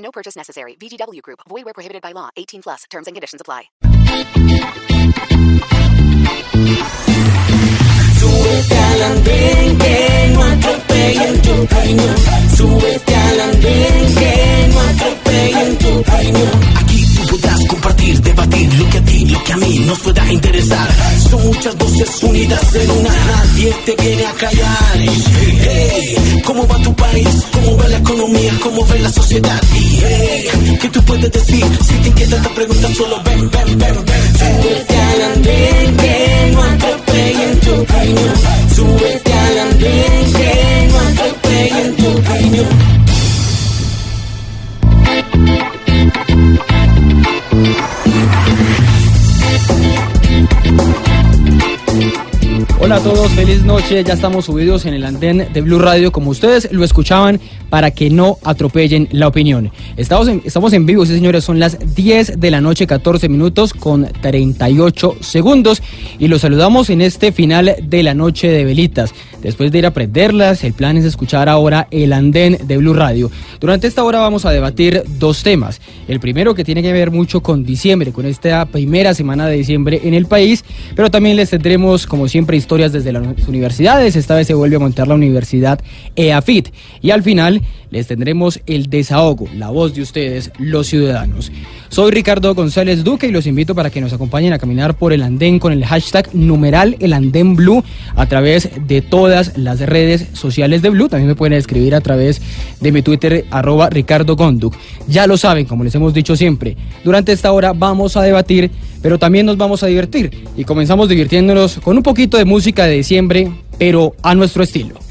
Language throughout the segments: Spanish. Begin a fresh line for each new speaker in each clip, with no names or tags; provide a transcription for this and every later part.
No purchase necessary. VGW Group. Void where prohibited by law. 18 plus. Terms and conditions apply.
Súbete al andén que no atropellen tu cañón. Súbete al andén que no atropellen tu cañón. Podrás compartir, debatir lo que a ti, lo que a mí nos pueda interesar. Son muchas voces unidas en una, nadie te viene a callar. Hey, ¿cómo va tu país? ¿Cómo va la economía? ¿Cómo ve la sociedad? Hey, ¿qué tú puedes decir? Si te inquieta esta pregunta, solo ven, ven, ven, ven. Súbete al andén que no atropellen tu cañón. Súbete al andén que no atropellen tu cañón.
Hola a todos, feliz noche. Ya estamos subidos en el andén de Blue Radio, como ustedes lo escuchaban, para que no atropellen la opinión. Estamos en, estamos en vivo, sí señores, son las 10 de la noche, 14 minutos con 38 segundos. Y los saludamos en este final de la noche de velitas. Después de ir a prenderlas, el plan es escuchar ahora el andén de Blue Radio. Durante esta hora vamos a debatir dos temas. El primero que tiene que ver mucho con diciembre, con esta primera semana de diciembre en el país, pero también les tendremos, como siempre, historias desde las universidades. Esta vez se vuelve a montar la Universidad EAFIT. Y al final les tendremos el desahogo, la voz de ustedes, los ciudadanos. Soy Ricardo González Duque y los invito para que nos acompañen a caminar por el andén con el hashtag numeral el andén blue a través de todas las redes sociales de Blue. También me pueden escribir a través de mi Twitter arroba Ricardo Gonduk. Ya lo saben, como les hemos dicho siempre, durante esta hora vamos a debatir, pero también nos vamos a divertir. Y comenzamos divirtiéndonos con un poquito de música de diciembre, pero a nuestro estilo.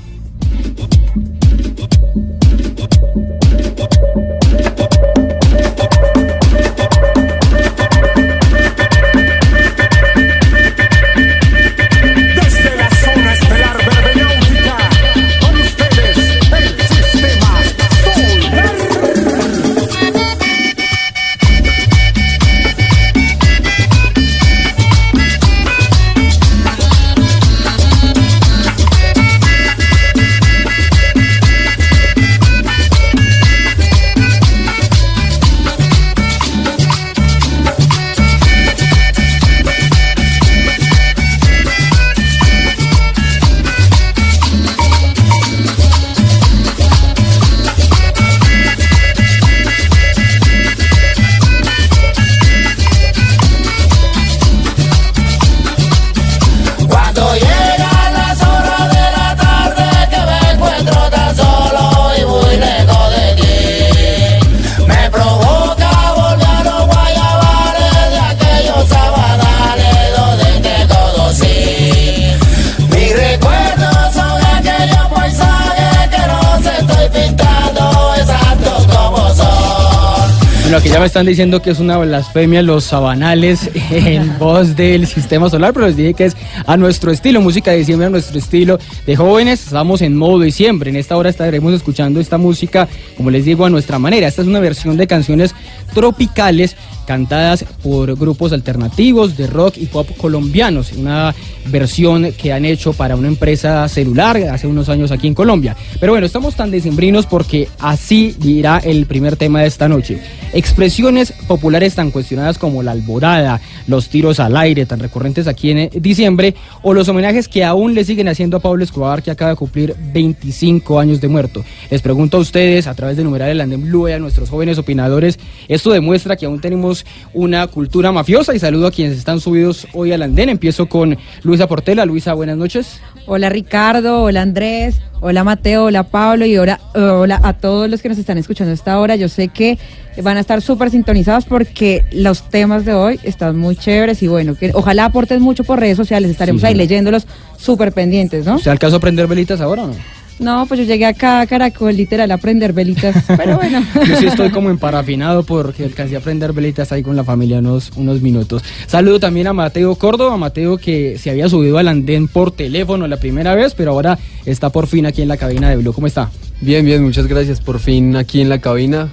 Me
están diciendo que es una blasfemia los sabanales en voz del sistema solar, pero les dije que es a nuestro estilo, música de diciembre a nuestro estilo de jóvenes. Estamos en modo diciembre. En esta hora estaremos escuchando esta música, como les digo, a nuestra manera. Esta es una versión de canciones tropicales cantadas por grupos alternativos de rock y pop colombianos, una versión que han hecho para una empresa celular hace unos años aquí en Colombia. Pero bueno, estamos tan decembrinos porque así irá el primer tema de esta noche. Expresiones populares tan cuestionadas como la alborada, los tiros al aire, tan recurrentes aquí en diciembre, o los homenajes que aún le siguen haciendo a Pablo Escobar, que acaba de cumplir 25 años de muerto. Les pregunto a ustedes, a través de numeral el Andén Blue, a nuestros jóvenes opinadores, esto demuestra que aún tenemos una cultura mafiosa y saludo a quienes están subidos hoy al andén. Empiezo con Luisa Portela. Luisa, buenas noches.
Hola Ricardo, hola Andrés, hola Mateo, hola Pablo y hola, hola a todos los que nos están escuchando a esta hora. Yo sé que van a estar súper sintonizados porque los temas de hoy están muy chéveres y bueno, que ojalá aporten mucho por redes sociales, estaremos
Sí,
ahí leyéndolos súper pendientes, ¿no?
¿Se alcanzó a prender velitas ahora o no?
No, pues yo llegué acá a Caracol literal a prender velitas, pero bueno.
Yo sí estoy como emparafinado porque alcancé a prender velitas ahí con la familia unos, unos minutos. Saludo también a Mateo Córdoba, Mateo que se había subido al andén por teléfono la primera vez, pero ahora está por fin aquí en la cabina de Blue. ¿Cómo está?
Bien, bien, muchas gracias. Por fin aquí en la cabina.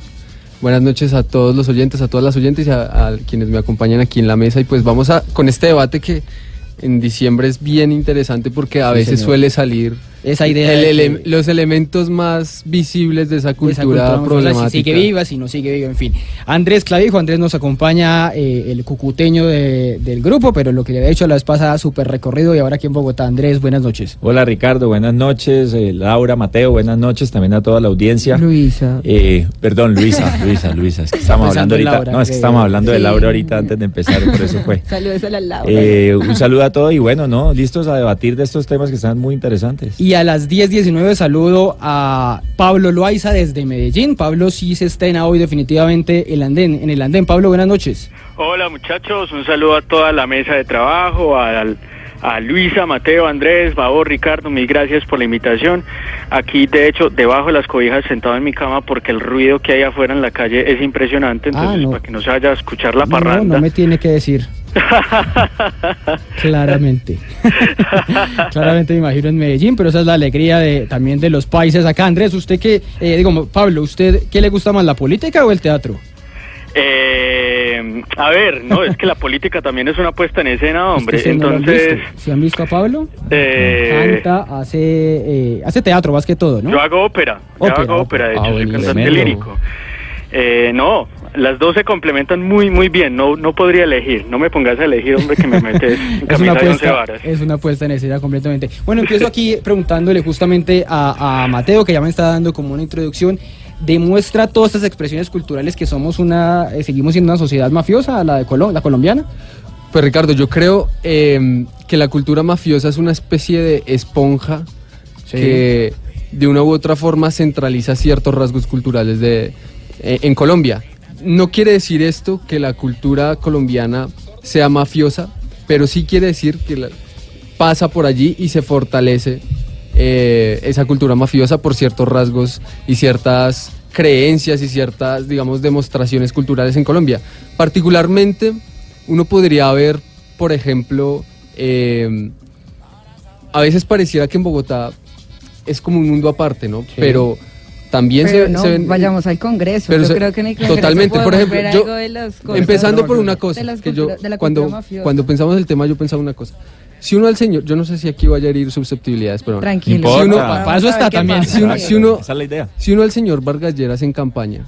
Buenas noches a todos los oyentes, a todas las oyentes y a, a quienes me acompañan aquí en la mesa. Y pues vamos a con este debate que en diciembre es bien interesante porque a
Sí,
veces
señor.
suele salir
Esa idea
el
de
ele-
que-
los elementos más visibles de esa
Esa
cultura,
mafiosa,
problemática.
Si sigue viva, si no sigue viva, en fin. Andrés Clavijo, Andrés nos acompaña, eh, el cucuteño de- del grupo, pero lo que le había hecho la vez pasada, súper recorrido y ahora aquí en Bogotá. Andrés, buenas noches.
Hola Ricardo, buenas noches. eh, Laura, Mateo, buenas noches también a toda la audiencia.
Luisa.
Eh, perdón, Luisa, Luisa, Luisa. Es que estamos
Pensando
hablando ahorita.
Laura,
no, es que estamos hablando de. Laura ahorita antes de empezar, por eso fue.
Saludos a la Laura.
Eh, un saludo a todos y bueno, no, listos a debatir de estos temas que están muy interesantes.
Y a las 10.19 saludo a Pablo Loaiza desde Medellín. Pablo sí se estrena hoy definitivamente el andén, en el andén. Pablo, buenas noches.
Hola muchachos, un saludo a toda la mesa de trabajo, al- a, Luisa, Mateo, Andrés, Babor, Ricardo, mil gracias por la invitación. Aquí, de hecho, debajo de las cobijas, sentado en mi cama, porque el ruido que hay afuera en la calle es impresionante, entonces
Ah, no.
para que no se vaya a escuchar la
No,
parranda.
no me tiene que decir. Claramente. Claramente me imagino en Medellín, pero esa es la alegría de, también de los países acá. Andrés, usted qué, eh, digo, Pablo, ¿usted qué le gusta más, la política o el teatro?
Eh, a ver, no, es que la política también es una puesta en escena, hombre.
Es que se no lo han
Entonces,
visto. ¿Sí han visto a Pablo?
eh,
Canta, hace, eh, hace teatro más que todo, ¿no?
Yo hago ópera, yo
Ópera,
hago ópera, de hecho,
Ah,
soy cantante lírico. Eh, no, las dos se complementan muy, muy bien, no, no podría elegir, no me pongas a elegir, hombre, que me metes en
Es una,
camisa de varas.
es una puesta en escena completamente. Bueno, empiezo aquí preguntándole justamente a, a Mateo, que ya me está dando como una introducción. ¿Demuestra todas estas expresiones culturales que somos una, eh, seguimos siendo una sociedad mafiosa, la de Colo- la colombiana?
Pues Ricardo, yo creo eh, que la cultura mafiosa es una especie de esponja
Sí.
que de una u otra forma centraliza ciertos rasgos culturales de, eh, en Colombia. No quiere decir esto que la cultura colombiana sea mafiosa, pero sí quiere decir que la- pasa por allí y se fortalece eh, esa cultura mafiosa por ciertos rasgos y ciertas creencias y ciertas, digamos, demostraciones culturales en Colombia. Particularmente, uno podría ver, por ejemplo, eh, a veces pareciera que en Bogotá es como un mundo aparte, ¿no? Pero también
Pero
se,
no,
se ven...
vayamos al Congreso.
Pero
yo
se-
creo que en el Congreso
totalmente, por ejemplo, yo-
cosas-
Empezando por una
de
cosa,
las
que yo
cultura- de la
cuando,
mafiosa.
cuando pensamos el tema yo pensaba una cosa. Si uno al señor, yo no sé si aquí vaya a herir susceptibilidades, pero.
Tranquilo. Si uno-
Pa-
para eso está también.
pasa.
Si uno- si uno-
Esa es la idea.
Si uno al señor Vargas Lleras en campaña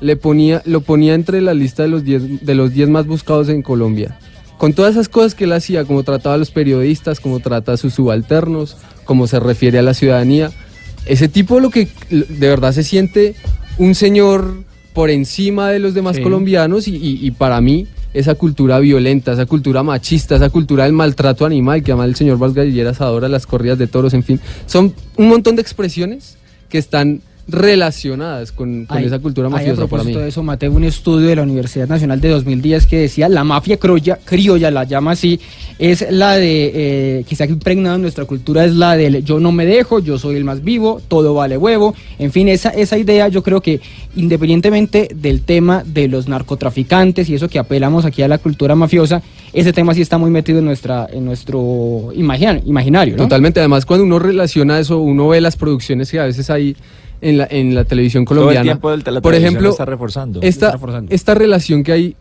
le ponía, lo ponía entre la lista de los 10 de los 10 más buscados en Colombia, con todas esas cosas que él hacía, como trataba a los periodistas, como trata a sus subalternos, como se refiere a la ciudadanía, ese tipo lo que de verdad se siente un señor por encima de los demás
Sí.
colombianos y, y- y para mí esa cultura violenta, esa cultura machista, esa cultura del maltrato animal, que además el señor Vargas Lleras adora las corridas de toros, en fin, son un montón de expresiones que están relacionadas con, con
Hay-
esa cultura mafiosa
a
para mí.
de eso, Mateo, un estudio de la Universidad Nacional de 2010 que decía la mafia criolla, criolla la llama así, es la de, eh, que se ha impregnado en nuestra cultura, es la del yo no me dejo, yo soy el más vivo, todo vale huevo, en fin, esa, esa idea yo creo que independientemente del tema de los narcotraficantes y eso que apelamos aquí a la cultura mafiosa, ese tema sí está muy metido en, nuestra, en nuestro imagina- imaginario, ¿no?
Totalmente, además cuando uno relaciona eso, uno ve las producciones que a veces hay en la, en la televisión
Todo el
colombiana.
tiempo el- la
Por ejemplo,
lo está reforzando.
esta,
Está reforzando.
esta relación que hay,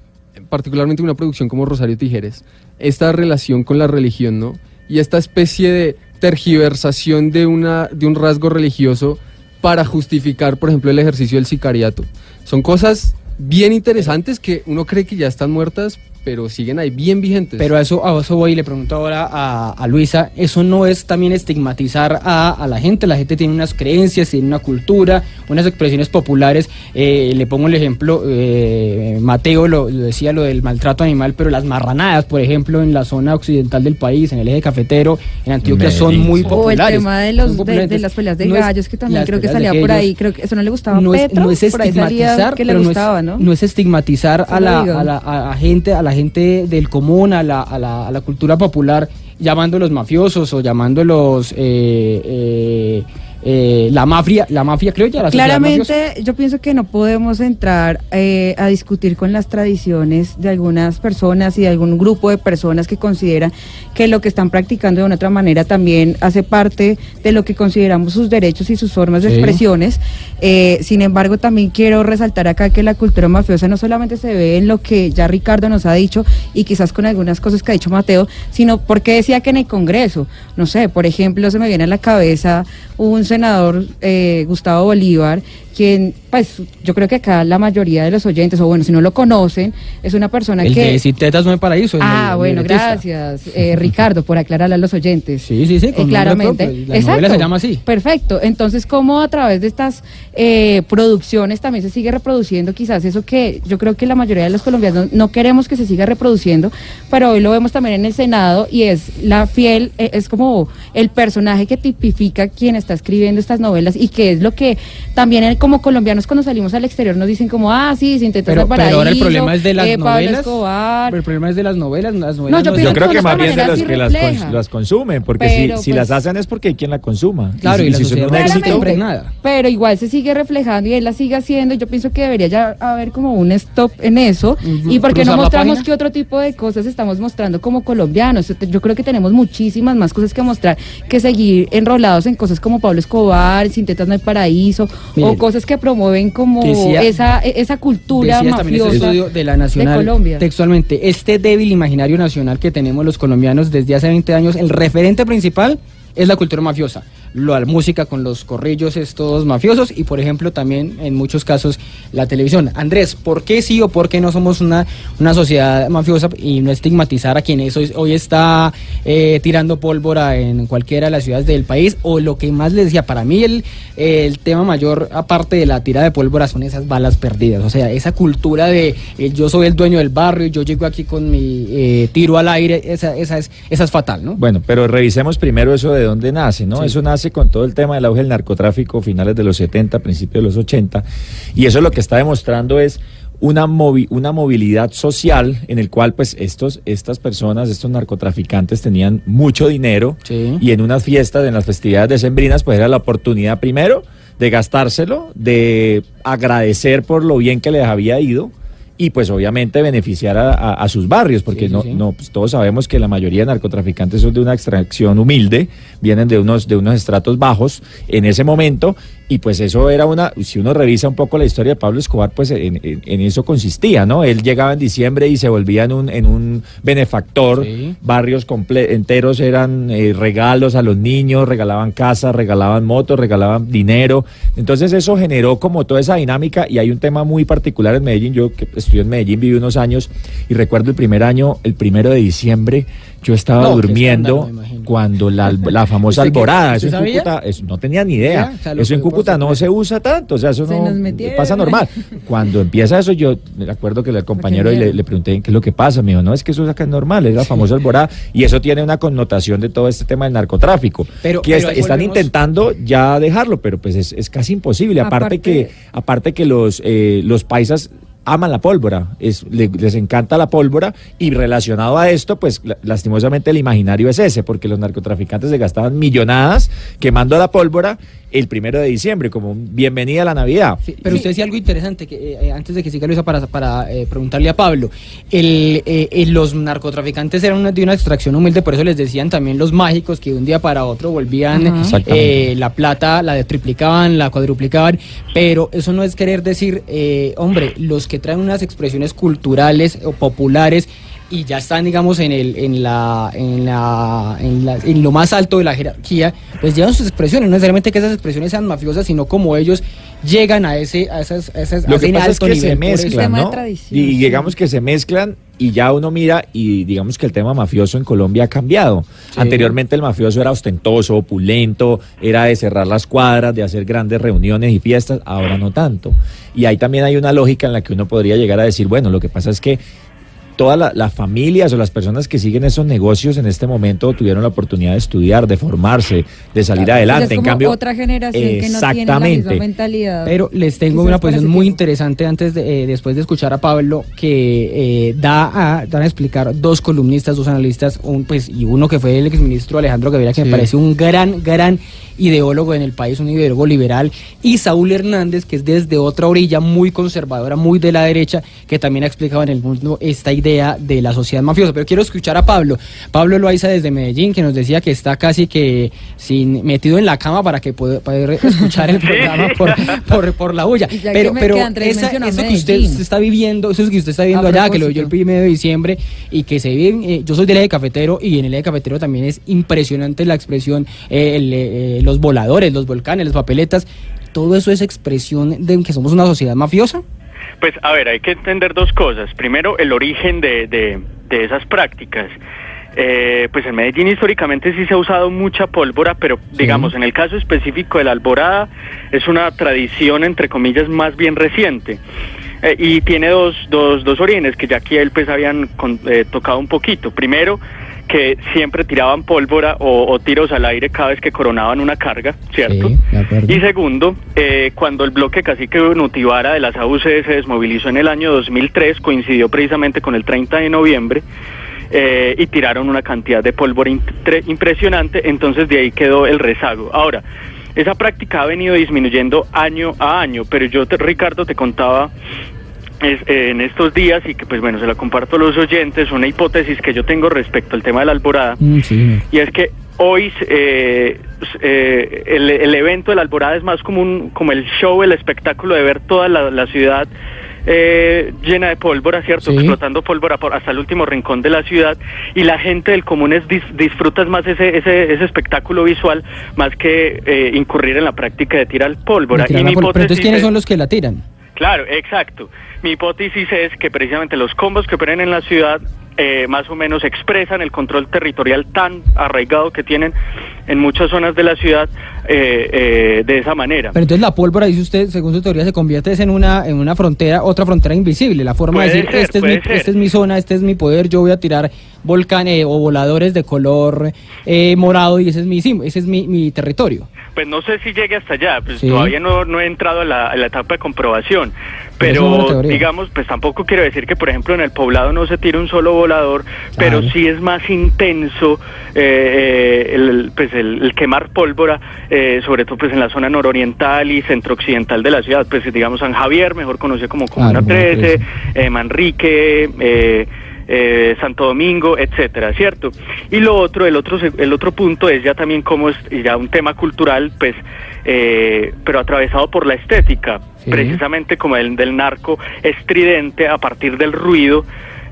particularmente en una producción como Rosario Tijeres, esta relación con la religión, ¿no? Y esta especie de tergiversación de, una, de un rasgo religioso para justificar, por ejemplo, el ejercicio del sicariato. Son cosas bien interesantes que uno cree que ya están muertas, pero siguen ahí bien vigentes.
Pero a eso, a eso voy y le pregunto ahora a, a Luisa, ¿eso no es también estigmatizar a, a la gente? La gente tiene unas creencias, tiene una cultura, unas expresiones populares. Eh, le pongo el ejemplo, eh, Mateo lo, lo decía, lo del maltrato animal, pero las marranadas, por ejemplo, en la zona occidental del país, en el eje cafetero, en Antioquia, son muy
sí.
O el
populares.
tema de, los, de,
populares.
de las peleas de
No es-
gallos, que también creo que salía por ahí. Creo que eso no le gustaba a
no es,
Petro.
no es estigmatizar,
que le
pero
gustaba,
no,
¿no?
es, no es estigmatizar a la, a, la, a la gente, a la gente del común, a la, a la, a la cultura popular, llamándolos mafiosos o llamándolos eh, eh, eh, la mafia, la mafia creo ya la.
Claramente, yo pienso que no podemos entrar eh, a discutir con las tradiciones de algunas personas y de algún grupo de personas que consideran que lo que están practicando de una otra manera también hace parte de lo que consideramos sus derechos y sus formas de
Sí.
expresiones. Eh, sin embargo, también quiero resaltar acá que la cultura mafiosa no solamente se ve en lo que ya Ricardo nos ha dicho y quizás con algunas cosas que ha dicho Mateo, sino porque decía que en el Congreso, no sé, por ejemplo, se me viene a la cabeza un senador, eh, Gustavo Bolívar, quien, pues, yo creo que acá la mayoría de los oyentes, o bueno, si no lo conocen, es una persona
El
que...
de Si Tetas no hay paraíso. el
Ah, bueno, gracias, eh, Ricardo, por aclararle a los oyentes.
Sí, sí, sí, con
Eh, claramente.
propio, la novela se llama así.
Perfecto. Entonces, ¿cómo a través de estas eh, producciones también se sigue reproduciendo quizás eso que yo creo que la mayoría de los colombianos no queremos que se siga reproduciendo, pero hoy lo vemos también en el Senado y es la fiel, eh, es como el personaje que tipifica quien está escribiendo estas novelas y que es lo que también eh, como colombianos cuando salimos al exterior nos dicen como, ah, sí, sin tetas
Pero, pero
paraíso,
ahora el problema es de las
eh, Pablo
novelas.
Escobar.
Pero el problema es de las novelas. Las novelas
No, yo
Yo creo
que
más bien de los que las, cons- las consumen, porque
Pero,
si, si
pues-
las hacen es porque hay quien la consuma. Y
Claro,
si-
y la
si son un éxito,
impregnada.
Pero igual se sigue reflejando y él la sigue haciendo. y Yo pienso que debería ya haber como un stop en eso. Y porque no mostramos qué otro tipo de cosas estamos mostrando como colombianos. Yo creo que tenemos muchísimas más cosas que mostrar que seguir enrolados en cosas como Pablo Escobar, Sin Tetas No hay Paraíso,
Miren,
o cosas que promueven como
decía-
esa, esa cultura
ese
mafiosa
estudio de la Nacional
Colombia.
textualmente, este débil imaginario nacional que tenemos los colombianos desde hace 20 años, el referente principal es la cultura mafiosa. La música con los corrillos estos mafiosos y por ejemplo también en muchos casos la televisión. Andrés, ¿por qué sí o por qué no somos una, una sociedad mafiosa y no estigmatizar a quienes hoy, hoy está eh, tirando pólvora en cualquiera de las ciudades del país? O lo que más les decía, para mí el, el tema mayor aparte de la tira de pólvora son esas balas perdidas. O sea, esa cultura de eh, yo soy el dueño del barrio, yo llego aquí con mi eh, tiro al aire, esa, esa, es, esa es fatal, ¿no?
Bueno, pero revisemos primero eso de dónde nace, ¿no?
Sí.
Eso nace con todo el tema del auge del narcotráfico, finales de los 70, principios de los 80, y eso lo que está demostrando es una, movi- una movilidad social en el cual pues estos, estas personas, estos narcotraficantes tenían mucho dinero
Sí.
y en unas fiestas, en las festividades decembrinas, pues era la oportunidad primero de gastárselo, de agradecer por lo bien que les había ido y pues obviamente beneficiar a, a- a sus barrios, porque
Sí,
no,
sí.
no pues, todos sabemos que la mayoría de narcotraficantes son de una extracción humilde, vienen de unos, de unos estratos bajos en ese momento, y pues eso era una, si uno revisa un poco la historia de Pablo Escobar, pues en, en- en eso consistía, ¿no? Él llegaba en diciembre y se volvía en un, en un benefactor,
Sí.
barrios enteros eran eh, regalos a los niños, regalaban casas, regalaban motos, regalaban dinero, entonces eso generó como toda esa dinámica, y hay un tema muy particular en Medellín, yo que estudié en Medellín, viví unos años, y recuerdo el primer año, el primero de diciembre, yo estaba
No,
durmiendo cuando la, la famosa
¿Usted qué-
alborada, eso en
sabía?
Cúcuta, eso no tenía ni idea.
Ya,
eso en Cúcuta no se usa tanto, o sea, eso
Se
no pasa normal. Cuando empieza eso, yo me acuerdo que el compañero y le, le pregunté qué es lo que pasa, me dijo, no, es que eso acá es normal, es la famosa alborada, y eso tiene una connotación de todo este tema del narcotráfico,
Pero-
que
pero
est-
ahí
están
volvemos-
intentando ya dejarlo, pero pues es, es casi imposible, aparte,
Aparte-
que aparte que los, eh, los paisas aman la pólvora, es, le- les encanta la pólvora y relacionado a esto, pues la- lastimosamente el imaginario es ese, porque los narcotraficantes se gastaban millonadas quemando la pólvora el primero de diciembre, como un bienvenida a la Navidad.
Sí, pero usted decía algo interesante, que eh, eh, antes de que siga Luisa, para, para eh, preguntarle a Pablo. El, eh, eh, los narcotraficantes eran una- de una extracción humilde, por eso les decían también los mágicos que de un día para otro volvían eh, la plata, la triplicaban, la cuadruplicaban, pero eso no es querer decir, eh, hombre, los que traen unas expresiones culturales o populares y ya están, digamos, en el, en la, en la, en la- en lo más alto de la jerarquía, pues llevan sus expresiones, no necesariamente que esas expresiones sean mafiosas, sino como ellos llegan a ese, a esas, a esas,
Lo
a
que
ese
pasa es
alto
que se mezclan, Y digamos que se mezclan y ya uno mira y digamos que el tema mafioso en Colombia ha cambiado.
Sí.
Anteriormente el mafioso era ostentoso, opulento, era de cerrar las cuadras, de hacer grandes reuniones y fiestas, ahora no tanto. Y ahí también hay una lógica en la que uno podría llegar a decir, bueno, lo que pasa es que todas la- las familias o las personas que siguen esos negocios en este momento tuvieron la oportunidad de estudiar, de formarse, de salir adelante.
es
en
como
cambio,
otra generación que no tiene la misma
exactamente.
mentalidad.
Pero les tengo una posición muy interesante antes de, eh, después de escuchar a Pablo, que eh, da a, dan a explicar dos columnistas, dos analistas, un, pues, y uno que fue el exministro Alejandro Gaviria, que me parece un gran, gran ideólogo en el país, un ideólogo liberal, y Saúl Hernández, que es desde otra orilla muy conservadora, muy de la derecha, que también ha explicado en el mundo esta idea de la sociedad mafiosa. Pero quiero escuchar a Pablo. Pablo Loaiza desde Medellín, que nos decía que está casi que sin metido en la cama para que pueda poder escuchar el programa por, por, por la bulla. Pero, pero esa- eso que usted está viviendo, eso es que usted está viendo
A
allá, que lo vio el primero de diciembre y que se vive, eh, yo soy del eje cafetero y en el eje cafetero también es impresionante la expresión, eh, el, eh, los voladores, los volcanes, las papeletas, todo eso es expresión de que somos una sociedad mafiosa.
Pues a ver, hay que entender dos cosas. Primero, el origen de, de, de esas prácticas. Eh, pues en Medellín históricamente sí se ha usado mucha pólvora, pero digamos, en el caso específico de la alborada, es una tradición, entre comillas, más bien reciente. Eh, y tiene dos, dos, dos orígenes que ya aquí él pues habían con- eh, tocado un poquito. Primero, que siempre tiraban pólvora o, o tiros al aire cada vez que coronaban una carga, ¿cierto?
Sí.
Y segundo, eh, cuando el bloque cacique Nutivara de las AUC se desmovilizó en el año 2003, coincidió precisamente con el 30 de noviembre, eh, y tiraron una cantidad de pólvora impre- impresionante, entonces de ahí quedó el rezago. Ahora, esa práctica ha venido disminuyendo año a año, pero yo, te- Ricardo, te contaba en estos días y que pues bueno, se la comparto a los oyentes, una hipótesis que yo tengo respecto al tema de la alborada.
sí.
Y es que hoy eh, eh, el, el evento de la alborada es más como, un, como el show, el espectáculo de ver toda la, la ciudad eh, llena de pólvora, ¿cierto?
Sí.
Explotando pólvora por hasta el último rincón de la ciudad y la gente del común es dis- disfrutas más ese, ese, ese espectáculo visual más que eh, incurrir en la práctica de tirar pólvora. Y mi
pólvora. Pero entonces,
hipótesis
¿quiénes
es-
son los que la tiran?
Claro, exacto. Mi hipótesis es que precisamente los combos que operan en la ciudad eh, más o menos expresan el control territorial tan arraigado que tienen en muchas zonas de la ciudad eh, eh, de esa manera.
Pero entonces la pólvora, dice usted, según su teoría, se convierte en una, en una frontera, otra frontera invisible. La forma de decir,
ser,
este, es mi, este es mi zona, este es mi poder, yo voy a tirar volcanes o voladores de color eh, morado y ese es mi, ese es mi, mi territorio.
Pues no sé si llegue hasta allá, pues
Sí.
todavía no, no he entrado a la, a la etapa de comprobación.
Pero
digamos, pues tampoco quiero decir que por ejemplo en el poblado no se tire un solo volador, pero sí es más intenso eh, eh, el, pues el, el quemar pólvora, eh, sobre todo pues en la zona nororiental y centrooccidental de la ciudad, pues digamos San Javier, mejor conocido como Comuna
Claro, Comuna
13,
13.
eh, Manrique, eh, eh, Santo Domingo, etcétera, ¿cierto? Y lo otro, el otro, el otro punto es ya también como es ya un tema cultural, pues, eh, pero atravesado por la estética,
Sí.
precisamente como el del narco estridente a partir del ruido.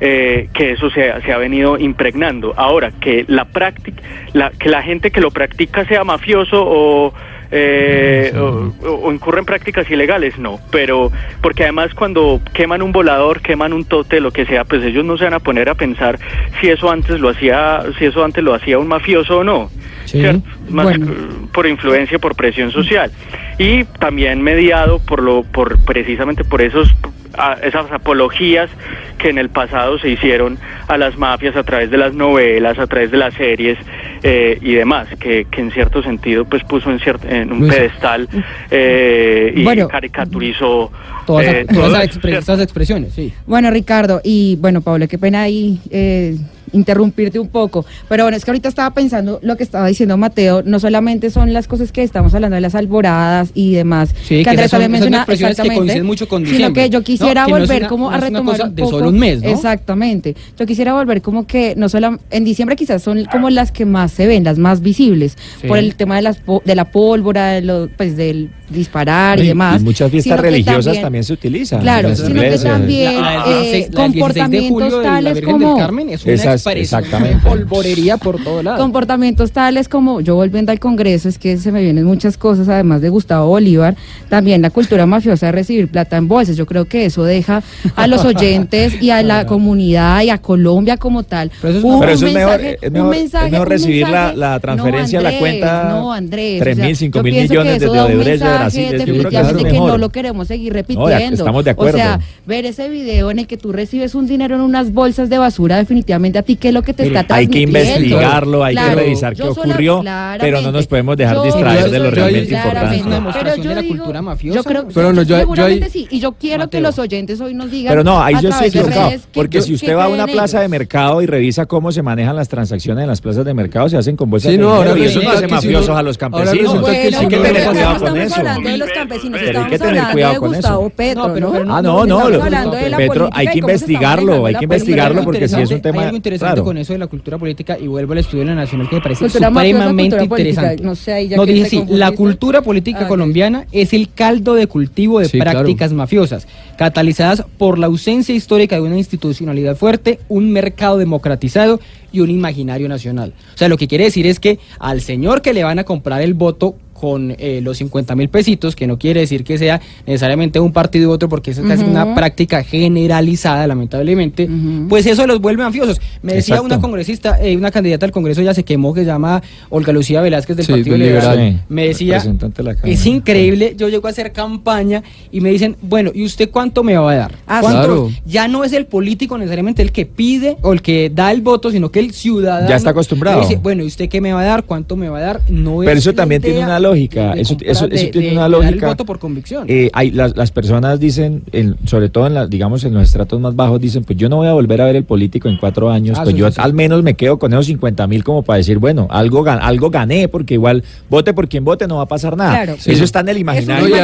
eh, que eso se, ha- se ha venido impregnando. Ahora, que la práctica, la, que la gente que lo practica sea mafioso o, eh, o, o incurre en prácticas ilegales, no, pero porque además cuando queman un volador, queman un tote, lo que sea, pues ellos no se van a poner a pensar si eso antes lo hacía, si eso antes lo hacía un mafioso o no.
Sí.
¿cierto? Más
Bueno.
por influencia, por presión social y también mediado por lo, por precisamente por esos a- esas apologías que en el pasado se hicieron a las mafias a través de las novelas, a través de las series eh, y demás, que, que en cierto sentido pues puso en, ciert- en un pedestal eh, y
Bueno.
caricaturizó
Todas,
eh,
todas
eso,
esas expre-
¿cierto?
esas expresiones, sí.
Bueno, Ricardo, y bueno, Pablo, qué pena ahí eh, interrumpirte un poco. Pero bueno, es que ahorita estaba pensando lo que estaba diciendo Mateo, no solamente son las cosas que estamos hablando de las alboradas y demás,
Sí, que
Andrés también
esas son
menciona
expresiones que
exactamente,
coinciden mucho con
sino que yo quisiera
Que no
volver
una-
como
no
a retomar un
de
poco,
solo un mes, ¿no?
Exactamente. Yo quisiera volver como que no solo en diciembre quizás son como las que más se ven, las más visibles,
Sí.
por el tema de las de la pólvora, de lo- pues del disparar y,
Y-
demás.
y muchas fiestas religiosas también se utilizan.
Claro, sino que también
La- del
eh,
16 la del 16 de
comportamientos
de
tales como
del Carmen es una
Esas- exactamente.
de polvorería por todo lado.
comportamientos tales como yo volviendo al Congreso, es que se me vienen muchas cosas, además de Gustavo Bolívar, también la cultura mafiosa de recibir plata en bolsas. Yo creo que eso deja a los oyentes y a la comunidad y a Colombia como tal.
Pero eso es
un
Pero eso es mejor,
mensaje-
es mejor,
mensaje-
es mejor recibir la,
mensaje-
la transferencia
No,
a la
Andrés,
cuenta
No, Andrés.
3
o sea,
mil, 5
yo
mil millones
eso
desde
mensaje-
así,
definitivamente que no lo queremos seguir repitiendo.
estamos de
O
acuerdo.
sea, ver ese video en el que tú recibes un dinero en unas bolsas de basura, definitivamente a ti, ¿qué es lo que te está
hay que
transmitiendo?
investigarlo, hay que revisar qué
sola-
ocurrió, pero no nos podemos dejar
Yo-
distraer de lo
yo-
realmente importante.
Pero yo
de la
digo-
cultura mafiosa.
Yo creo,
Pero no, yo-
seguramente sí. Y yo quiero
Mateo.
que los oyentes hoy nos digan.
Pero no, ahí yo estoy equivocado. Porque si usted va a una plaza de mercado y revisa cómo se manejan las transacciones en las plazas de mercado, se hacen con bolsas de dinero, y eso no hace mafiosos a los campesinos.
que
hay tener cuidado con eso.
Hablando de los campesinos,
Pero
estamos
que tener
hablando
cuidado
de
con eso.
Gustavo Petro,
No, pero-
¿no?
Ah,
no,
no,
estamos hablando de la
Petro, hay que investigarlo, hay que investigarlo porque sí es un tema-
Hay algo interesante con eso de la cultura política y vuelvo al estudio de la Nacional que me parece supremamente interesante.
no sé, ahí ya
no,
te
sí, la cultura política
Ah,
colombiana es el caldo de cultivo de
Sí, claro.
prácticas mafiosas, catalizadas por la ausencia histórica de una institucionalidad fuerte, un mercado democratizado y un imaginario nacional. O sea, lo que quiere decir es que al señor que le van a comprar el voto con eh, los 50 mil pesitos, que no quiere decir que sea necesariamente un partido u otro, porque eso es casi una práctica generalizada, lamentablemente, pues eso los vuelve mafiosos. Me decía
Exacto.
una congresista, eh, una candidata al Congreso ya se quemó, que se llama Olga Lucía Velázquez del
Sí,
Partido Liberal.
Liberal.
Sí,
Me decía,
de
es increíble, yo llego a hacer campaña y me dicen, bueno, ¿y usted cuánto me va a dar?
Ah,
claro.
Ya no es el político necesariamente el que pide o el que da el voto, sino que el ciudadano.
Ya está acostumbrado.
dice, bueno, ¿y usted qué me va a dar? ¿Cuánto me va a dar? No
Pero
es
eso
la
también tiene una lógica,
de
eso-
comprar-
eso- eso
de-
tiene
de-
una
de dar el
lógica.
voto por convicción.
Eh, hay, las, las personas dicen, en- sobre todo en la, digamos en los estratos más bajos, dicen, pues yo no voy a volver a ver el político en cuatro años,
Ah,
pues
sí,
yo
sí, sí.
al menos me quedo con esos 50 mil como para decir, bueno, algo, algo gané, porque igual vote por quien vote no va a pasar nada.
Claro.
Eso está en el
Es un
imaginario.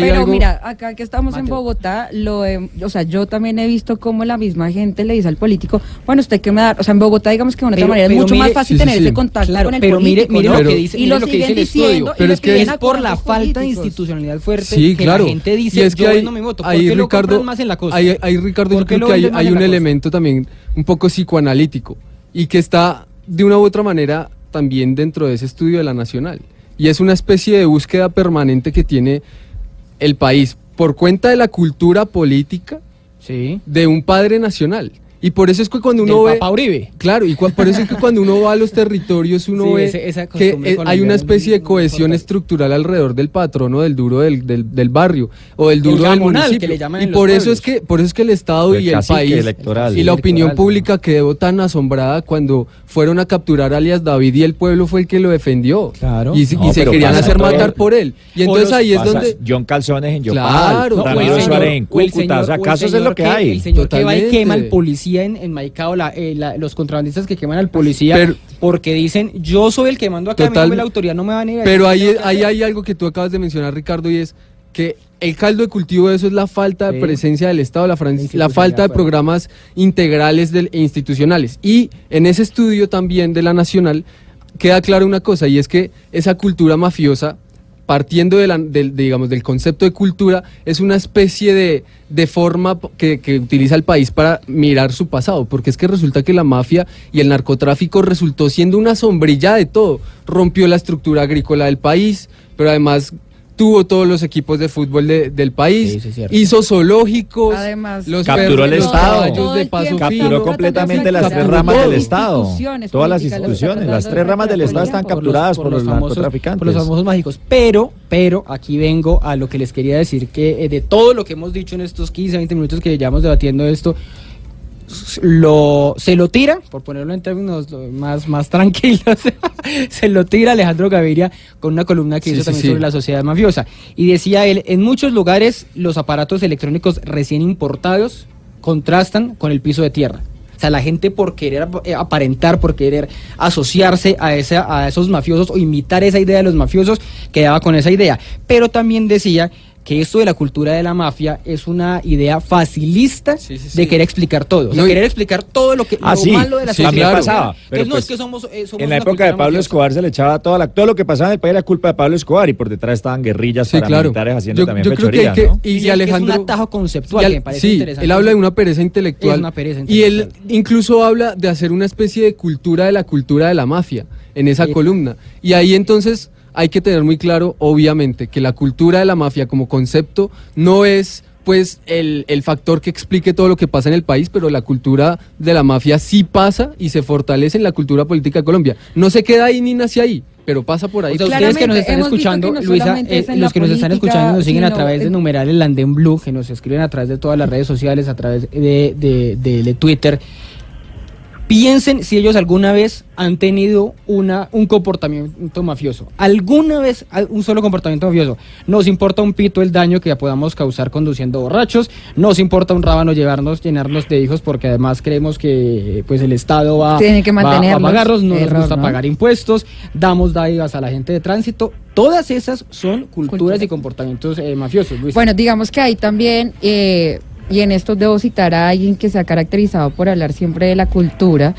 Pero
algo-
mira, acá que estamos en. Bogotá, lo he- o sea, yo también he visto cómo la misma gente le dice al político, bueno, usted qué me da, o sea, en Bogotá digamos que de una otra manera es mucho más
mire-
fácil tener
sí.
ese contacto
Claro,
con el
pero mire,
político,
mire
¿no?
lo que
Pero-
dice,
y
mire
lo
que
siguen
dice el estudio.
diciendo,
Pero es que
es por la falta de institucionalidad fuerte
Sí,
que
claro.
la gente dice,
y es que
yo vendo mi voto. ¿Por
ahí,
qué
Ricardo,
compran más en la costa?
ahí, ahí, Ricardo,
¿Por
yo creo que hay, hay un elemento también un poco psicoanalítico y que está de una u otra manera también dentro de ese estudio de la Nacional. Y es una especie de búsqueda permanente que tiene el país por cuenta de la cultura política
Sí.
de un padre nacional. Y por eso es que cuando
Del
uno ve...
Papa Uribe.
Claro, y por eso es que cuando uno va a los territorios uno
Sí,
ve
ese-
que eh, hay una
es
especie de cohesión estructural alrededor del patrono del duro del, del, del barrio o del duro del municipio.
que le llaman
y por eso
pueblos.
es que por eso es que el Estado
El
y el país
electoral.
y la opinión
Electoral,
pública quedó tan asombrada cuando fueron a capturar alias David y el pueblo fue el que lo defendió.
Claro.
Y, se-
No,
y se querían hacer matar por él. Y entonces ahí es donde
John Calzones en Yopal,
Claro,
No, o el
Ramiro
señor-
Suárez en Cúcuta, o sea, casos es lo que hay.
El señor que va y quema al policía en, en Maicao, la, eh, la- los contrabandistas que queman al policía
Pero-
porque dicen, yo soy el que mando acá, a mí no
Total-
me la autoridad no me va a negar.
Pero ahí, ahí hay algo que tú acabas de mencionar, Ricardo, y es que el caldo de cultivo de eso es la falta de presencia del Estado, la, la falta de programas integrales del- e institucionales. Y en ese estudio también de la Nacional queda claro una cosa, y es que esa cultura mafiosa, partiendo de la- del, de, digamos, del concepto de cultura, es una especie de, de forma que, que utiliza el país para mirar su pasado, porque es que resulta que la mafia y el narcotráfico resultó siendo una sombrilla de todo. Rompió la estructura agrícola del país, pero además tuvo todos los equipos de fútbol de- del país,
Sí, sí,
hizo zoológicos,
Además,
los
Capturó
perros,
el Estado.
de paso.
Capturó
fino.
completamente las tres ramas del Estado. Todas las instituciones, las tres ramas del Estado están
por los-
capturadas por, los,
famosos,
narcotraficantes.
por los famosos mágicos. Pero, pero, aquí vengo a lo que les quería decir, que eh, de todo lo que hemos dicho en estos 15, 20 minutos que llevamos debatiendo esto, lo, se lo tira, por ponerlo en términos más, más tranquilos, se lo tira Alejandro Gaviria con una columna que
Sí,
hizo
sí,
también
sí.
sobre la sociedad mafiosa. Y decía él, en muchos lugares los aparatos electrónicos recién importados contrastan con el piso de tierra. O sea, la gente por querer eh, aparentar, por querer asociarse a, esa, a esos mafiosos o imitar esa idea de los mafiosos, quedaba con esa idea. Pero también decía que esto de la cultura de la mafia es una idea facilista
Sí, sí,
de querer explicar todo. O sea,
No, y-
querer explicar todo lo que
Ah,
lo
sí,
malo de la
sí,
sociedad.
también
claro.
pasaba. Pero
no,
pues,
es que somos, eh, somos
en la época de Pablo
mafiosa.
Escobar se le echaba toda la, todo lo que pasaba en el país era culpa de Pablo Escobar y por detrás estaban guerrillas
Sí, claro.
paramilitares haciendo
Yo-
también
yo y- Alejandro-
es un atajo conceptual
al-
que me parece
sí,
interesante.
él habla de una pereza intelectual.
Es una pereza
Y él incluso habla de hacer una especie de cultura de la cultura de la mafia en esa
Sí.
columna. Y ahí entonces hay que tener muy claro, obviamente, que la cultura de la mafia como concepto no es pues el, el factor que explique todo lo que pasa en el país, pero la cultura de la mafia sí pasa y se fortalece en la cultura política de Colombia. No se queda ahí ni nace ahí. pero pasa por ahí.
O sea, ustedes que nos están escuchando,
no
Luisa, eh, los que nos están escuchando nos siguen a través de numeral el Andén Blue, que nos escriben a través de todas las redes sociales, a través de, de- de- de Twitter. Piensen si ellos alguna vez han tenido una, un comportamiento mafioso. Alguna vez un solo comportamiento mafioso. Nos importa un pito el daño que podamos causar conduciendo borrachos. Nos importa un rábano llevarnos, llenarnos de hijos, porque además creemos que pues el Estado va,
Tiene que
va- va a pagarlos. No nos gusta
¿no?
pagar impuestos. Damos dádivas a la gente de tránsito. Todas esas son culturas y comportamientos eh, mafiosos. Luis.
Bueno, digamos que ahí también, eh, y en esto debo citar a alguien que se ha caracterizado por hablar siempre de la cultura.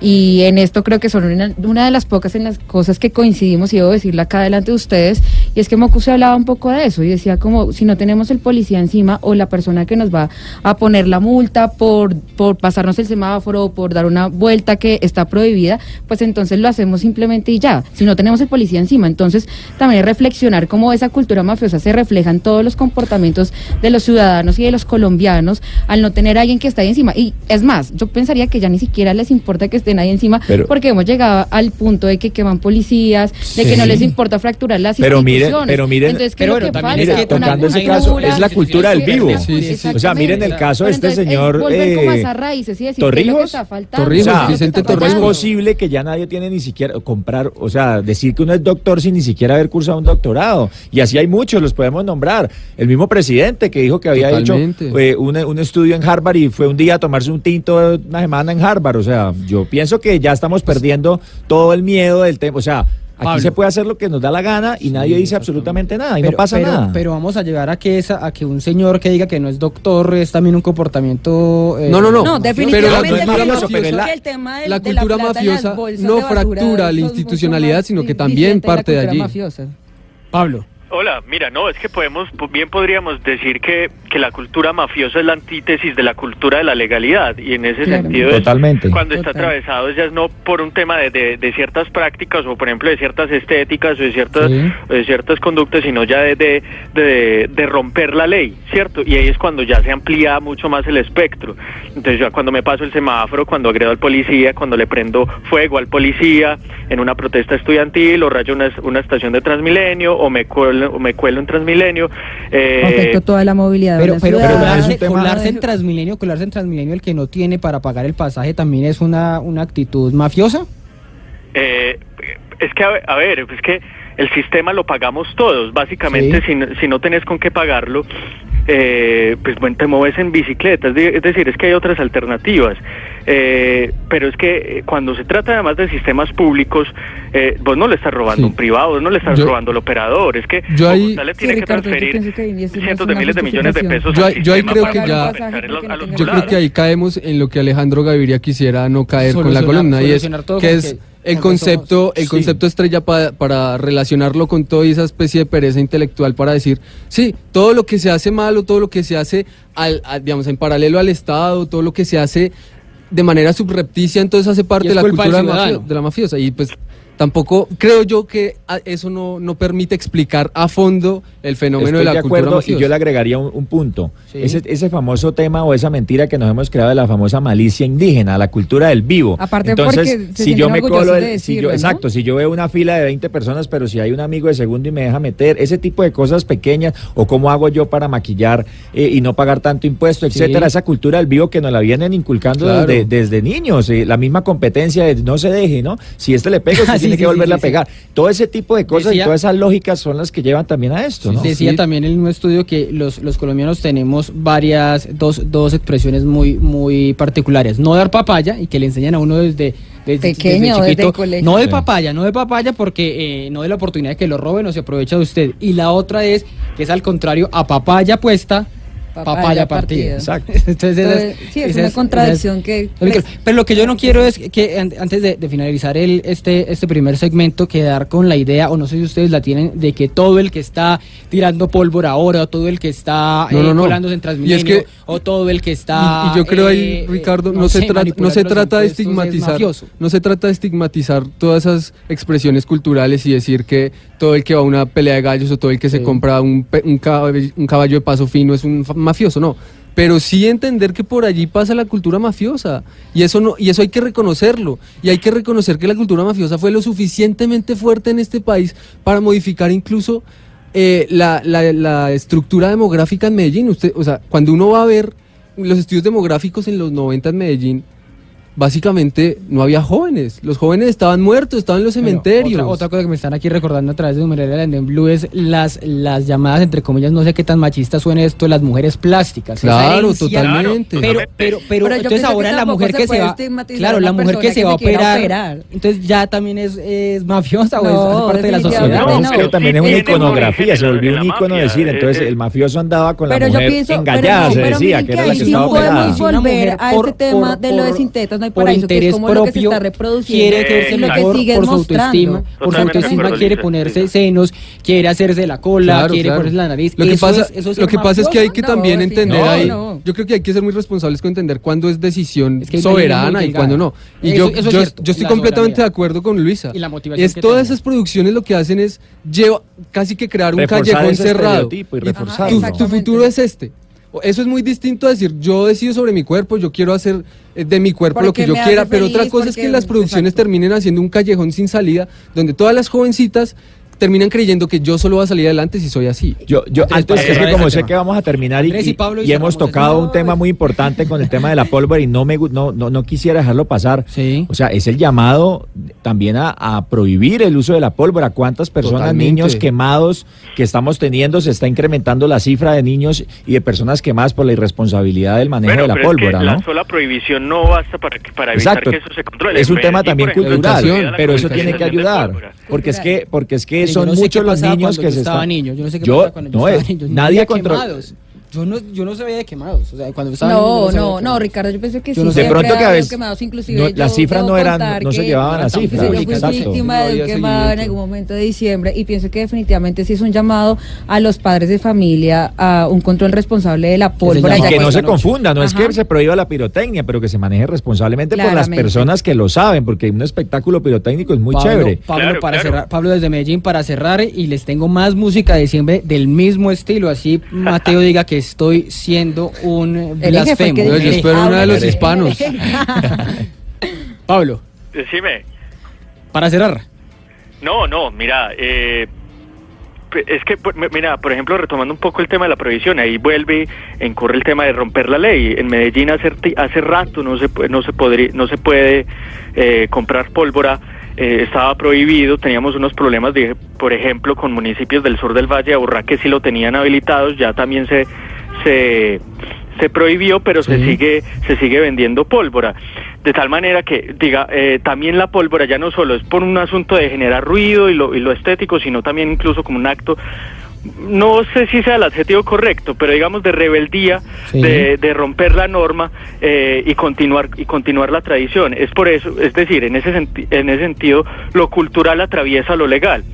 Y en esto creo que son una, de las pocas en las cosas que coincidimos, y debo decirla acá delante de ustedes, y es que Moku se hablaba un poco de eso, y decía como, si no tenemos el policía encima o la persona que nos va a poner la multa por, por pasarnos el semáforo o por dar una vuelta que está prohibida, pues entonces lo hacemos simplemente y ya, si no tenemos el policía encima. Entonces también es reflexionar cómo esa cultura mafiosa se refleja en todos los comportamientos de los ciudadanos y de los colombianos al no tener a alguien que está ahí encima. Y es más, yo pensaría que ya ni siquiera les importa que estén ahí encima,
Pero-
porque hemos llegado al punto de que queman policías, de que no les importa fracturar las
Pero miren,
instituciones.
pero miren,
Entonces, ¿qué
pero
es lo
bueno, también es que
tocando ese caso, es la cultura del vivo.
Sí, sí, sí.
O sea, miren el caso de
Pero
este
es
señor
a
eh,
esas raíces y decir, ¿qué es lo que
Torrijos.
está faltando?
Torrijos,
O sea,
¿Qué es
posible que ya nadie tiene ni siquiera comprar, o sea, decir que uno es doctor sin ni siquiera haber cursado un doctorado? Y así hay muchos, los podemos nombrar. El mismo presidente que dijo que había
Totalmente.
hecho eh, un, un estudio en Harvard y fue un día a tomarse un tinto una semana en Harvard. O sea, yo pienso que ya estamos perdiendo todo el miedo del tema. O sea, aquí
Pablo.
se puede hacer lo que nos da la gana y nadie dice absolutamente nada y no pasa
pero,
nada.
Pero vamos a llegar a que esa, a que un señor que diga que no es doctor es también un comportamiento. eh,
No, no, no.
No,
Pero
definitivamente
la cultura
pienso
mafiosa-
el tema de la
cultura no
de basura
fractura la institucionalidad, sino que también parte de
cultura
allí.
mafiosa.
Pablo.
Hola, mira, no, es que podemos, bien podríamos decir que, que la cultura mafiosa es la antítesis de la cultura de la legalidad y en ese
Claro.
sentido es
Totalmente.
cuando está
Total.
atravesado ya es no por un tema de, de- de ciertas prácticas o por ejemplo de ciertas estéticas o de ciertas,
Sí.
o de ciertas conductas, sino ya de, de, de- de romper la ley, ¿cierto? Y ahí es cuando ya se amplía mucho más el espectro. Entonces ya cuando me paso el semáforo, cuando agredo al policía, cuando le prendo fuego al policía en una protesta estudiantil o rayo una, una estación de Transmilenio o me cuelo, o me cuelo en Transmilenio. eh,
toda la movilidad
Pero, pero, colarse, en Transmilenio, colarse en Transmilenio, el que no tiene para pagar el pasaje también es una, una actitud mafiosa.
Eh, es que, a ver, a ver, es que el sistema lo pagamos todos. Básicamente,
Sí.
si, no- si no tenés con qué pagarlo, eh, pues bueno, te mueves en bicicleta. Es de- es decir, es que hay otras alternativas. Eh, pero es que eh, cuando se trata además de sistemas públicos, eh, vos no le estás robando
Sí.
a un privado, vos no le estás
Yo-
robando al operador. Es que
yo ahí-
le
Sí,
tiene que
Ricardo,
transferir
que
cientos de miles de millones de pesos.
Yo
al
yo ahí creo que ya-
compensar a los- a los
Yo creo que ahí caemos en lo que Alejandro Gaviria quisiera no caer con la columna y es que es
que-
el concepto el
sí.
concepto estrella pa- para relacionarlo con toda esa especie de pereza intelectual para decir sí todo lo que se hace malo todo lo que se hace al, a- digamos en paralelo al Estado todo lo que se hace de manera subrepticia entonces hace parte de la cultura
ciudadano.
de la mafiosa y pues tampoco creo yo que a- eso no, no permite explicar a fondo el fenómeno
Estoy
de la
de
cultura
acuerdo y yo le agregaría un, un punto.
Sí.
Ese, ese famoso tema o esa mentira que nos hemos creado de la famosa malicia indígena, la cultura del vivo.
Aparte
Entonces,
porque se
si yo me colo,
de
si yo,
¿no?
exacto, si yo veo una fila de 20 personas, pero si hay un amigo de segundo y me deja meter, ese tipo de cosas pequeñas, o cómo hago yo para maquillar eh, y no pagar tanto impuesto,
Sí.
etcétera, esa cultura del vivo que nos la vienen inculcando
Claro.
desde, desde niños, eh, la misma competencia de no se deje, ¿no? Si este le pega,
Sí,
tiene
sí,
que volverle
sí,
a
sí,
pegar. Todo ese tipo de cosas
Decía-
y todas esas lógicas son las que llevan también a esto, ¿no?
Decía
Sí.
también en un estudio que los, los colombianos tenemos varias, dos, dos expresiones muy, muy particulares. No dar papaya y que le enseñan a uno desde, desde,
Pequeño,
desde
desde
chiquito.
el colegio.
no de
Sí.
papaya, no de papaya porque eh, no de la oportunidad de que lo roben o se aprovecha de usted. Y la otra es que es al contrario, a papaya puesta, papaya,
Papaya
partida.
partida.
Exacto.
Entonces,
sí, es una contradicción que-
Pero pero lo que yo no quiero es que an- antes de, de finalizar el, este, este primer segmento, quedar con la idea, o no sé si ustedes la tienen, de que todo el que está tirando pólvora ahora, o todo el que está
No,
eh,
no, no.
colándose en
Y es que-
o todo el que está...
Y, y yo creo ahí,
eh,
Ricardo,
eh,
no, se no se trata de estigmatizar, no se trata de estigmatizar todas esas expresiones culturales y decir que todo el que va a una pelea de gallos o todo el que se
Sí.
compra un, un, caballo, un caballo de paso fino es un mafioso, no. pero sí entender que por allí pasa la cultura mafiosa y eso no y eso hay que reconocerlo y hay que reconocer que la cultura mafiosa fue lo suficientemente fuerte en este país para modificar incluso eh, la, la- la estructura demográfica en Medellín. Usted, o sea, cuando uno va a ver los estudios demográficos en los 90 en Medellín, básicamente no había jóvenes. Los jóvenes estaban muertos, estaban en los
Bueno,
cementerios.
otra, otra cosa que me están aquí recordando a través de numeral de Andén Blue es las, las llamadas, entre comillas, no sé qué tan machista suene esto, las mujeres plásticas.
Claro,
herencia-
totalmente.
Pero, pero, pero,
Pero
entonces ahora la mujer que se va, claro,
a
la mujer que se va a operar,
operar.
entonces ya también es, es mafiosa o es-
No,
hace parte de la sociedad.
No,
no.
es que también es una
tiene
iconografía, se volvió
la
un icono decir. Entonces el mafioso andaba con
Pero
la
yo
mujer
pienso,
engallada,
pero,
se
no, pero
decía, que era la que estaba
podemos
operada.
Una
volver a este tema de lo de sintetas, no hay
por
paraíso, que es
interés
como lo que se
propio,
está reproduciendo,
quiere creerse
lo
mejor
que sigue
por su autoestima, por su autoestima quiere ponerse senos, quiere hacerse la cola,
Claro,
quiere
claro.
ponerse la nariz.
Lo que
Eso
pasa,
es- eso es
lo que pasa es que hay que también
No,
entender
no,
ahí.
no.
Yo creo que hay que ser muy responsables con entender cuándo es decisión
Es que
soberana y cuándo no. Y
Eso-
yo,
eso es
yo,
cierto,
yo estoy completamente de acuerdo con Luisa.
Y la motivación
es
que
todas esas producciones lo que hacen es lleva casi que crear un
Reforzar
callejón cerrado.
estereotipo y
Y
reforzarlo.
tu, tu futuro es este. Eso es muy distinto a decir, yo decido sobre mi cuerpo, yo quiero hacer eh, de mi cuerpo lo que yo quiera, pero otra cosa es que las producciones
exacto.
terminen haciendo un callejón sin salida, donde todas las jovencitas terminan creyendo que yo solo voy a salir adelante si soy así.
Yo, yo antes es que como sé
tema.
que vamos a terminar y,
y
y-
Pablo y
y hemos tocado
eso.
un tema muy importante con el tema de la pólvora y no me no, no, no quisiera dejarlo pasar.
Sí.
O sea, es el llamado también a, a prohibir el uso de la pólvora. ¿Cuántas personas,
Totalmente.
niños quemados que estamos teniendo? Se está incrementando la cifra de niños y de personas quemadas por la irresponsabilidad del manejo
Bueno,
de la
pero es que
pólvora,
la
¿no?
sola prohibición no basta para, que- para evitar
Exacto.
que eso se controle.
Es un tema también cultural,
la
pero eso tiene que ayudar. Porque es que, porque es que son
no sé
muchos
qué
los niños que se están.
niño, yo no sé qué
Yo-
pasaba cuando yo
no,
estaba
eh,
niño.
Nadie
veía
controla.
quemados. Yo no, yo no se veía de quemados. O sea, cuando estaba yo
No, no, no,
quemados.
Ricardo, yo pensé que
Yo
sí.
no sé.
De
siempre
pronto que a
ha habido
veces
quemados, inclusive
no,
yo
las cifras no eran, no se llevaban a cifras.
Yo fui
Exacto.
víctima
No
de un quemado en algún momento de diciembre y pienso que definitivamente sí es un llamado a los padres de familia a un control responsable de la pólvora. ya
que no se confunda, no es
Ajá.
que se prohíba la pirotecnia, pero que se maneje responsablemente por las
Claramente.
personas que lo saben, porque un espectáculo pirotécnico es muy
Pablo,
chévere.
Pablo,
Claro,
para
claro.
cerrar, Pablo desde Medellín para cerrar y les tengo más música de diciembre del mismo estilo, así Mateo diga que estoy siendo un blasfemo.
que
Yo, espero
Ah,
una de los hispanos.
Pablo,
Decime.
para cerrar.
No, no, mira, eh, es que, mira, por ejemplo, retomando un poco el tema de la prohibición, ahí vuelve, incurre el tema de romper la ley. En Medellín hace, hace rato no se, no se, podría, no se puede eh, comprar pólvora, eh, estaba prohibido, teníamos unos problemas, de, por ejemplo, con municipios del sur del Valle de Aburrá que sí lo tenían habilitados, ya también se... se se prohibió, pero se sigue se sigue vendiendo pólvora. De tal manera que, diga, eh, también la pólvora ya no solo es por un asunto de generar ruido y lo, y lo estético, sino también incluso como un acto, no sé si sea el adjetivo correcto, pero digamos de rebeldía,
Sí.
de, de romper la norma eh, y continuar y continuar la tradición. Es por eso, es decir, en ese senti- en ese sentido, lo cultural atraviesa lo legal.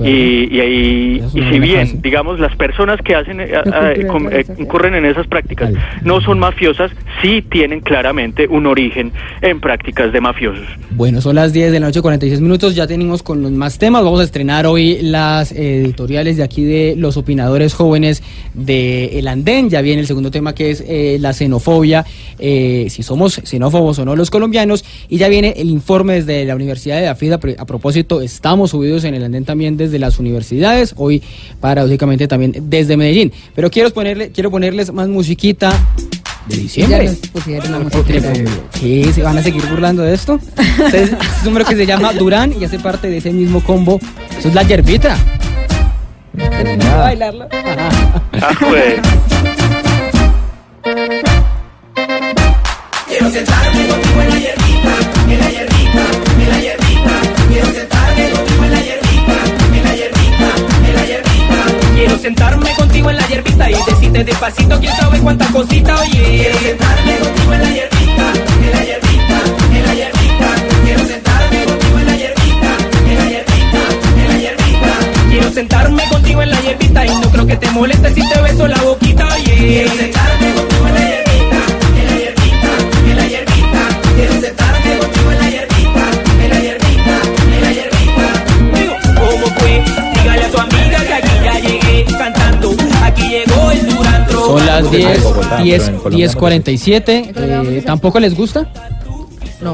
Y, y, ahí- y si bien, digamos, las personas que hacen eh, eh, incurren en esas prácticas
Vale.
no son mafiosas, sí tienen claramente un origen en prácticas de mafiosos.
Bueno, son las 10 de la noche, 46 minutos. Ya tenemos con los más temas. Vamos a estrenar hoy las editoriales de aquí de los opinadores jóvenes de El Andén. Ya viene el segundo tema que es eh, la xenofobia, eh, si somos xenófobos o no los colombianos. Y ya viene el informe desde la Universidad de Afrida. A propósito, estamos subidos en El Andén también desde las universidades. Hoy, paradójicamente, también desde Medellín. Pero quiero ponerle, quiero ponerles más musiquita de diciembre. ¿Qué? ¿Se van a seguir burlando de esto? Entonces, es un número que se llama Durán y hace parte de ese mismo combo. Eso es la yerbita.
Nada.
bailarlo.
Ah, pues.
Quiero sentarme contigo en la hierbita, en la hierbita, en la hierbita. Quiero sentarme contigo en la hierbita, en la hierbita, en la hierbita.
Quiero sentarme contigo en la hierbita y decirte despacito quién sabe cuántas cositas, oye.
Quiero sentarme contigo en la hierbita, en la hierbita, en la hierbita. Quiero sentarme contigo en la hierbita, en la hierbita, en la hierbita.
Quiero sentarme contigo en la hierbita y no creo que te moleste si te beso la boquita, oye.
Quiero sentarme contigo en la hierbita, en la hierbita, en la hierbita. Quiero sentarme contigo en la hierbita, en la hierbita, en la hierbita.
¿Cómo fue? Dígale a tu amiga que aquí ya llegué cantando. Aquí llegó el Durantro.
Son las las
Bogotá,
10,
Bogotá,
10,
pero en Colombia
10:47. eh, ¿Tampoco les gusta?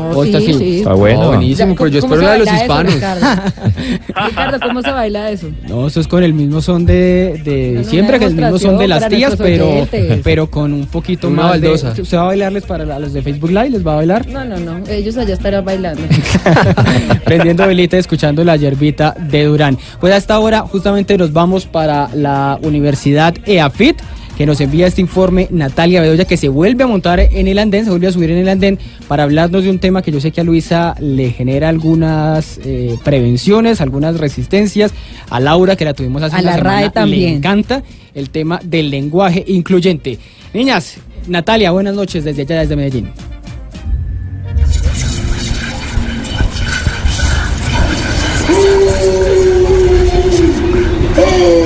No,
¿O
sí,
esta sí?
sí.
Está bueno,
Oh,
buenísimo, pero yo
¿Cómo
espero la de los
baila eso,
hispanos.
Ricardo? Ricardo, ¿cómo se baila eso?
No, eso es con el mismo son de, de
No, no,
siempre, que es el mismo son de las tías, pero,
oyentes.
pero con un poquito
Una
más de-
baldosa.
¿Usted va a bailarles para la- los de Facebook Live? ¿Les va a bailar?
No, no, no. Ellos allá estarán bailando.
Prendiendo velita, y escuchando la yerbita de Durán. Pues a esta hora justamente nos vamos para la Universidad EAFIT, que nos envía este informe Natalia Bedoya, que se vuelve a montar en el andén, se vuelve a subir en el andén para hablarnos de un tema que yo sé que a Luisa le genera algunas eh, prevenciones, algunas resistencias. A Laura, que la tuvimos hace
A
una
la
semana,
RAE también.
le encanta el tema del lenguaje incluyente. Niñas, Natalia, buenas noches desde allá, desde Medellín.
¿Cómo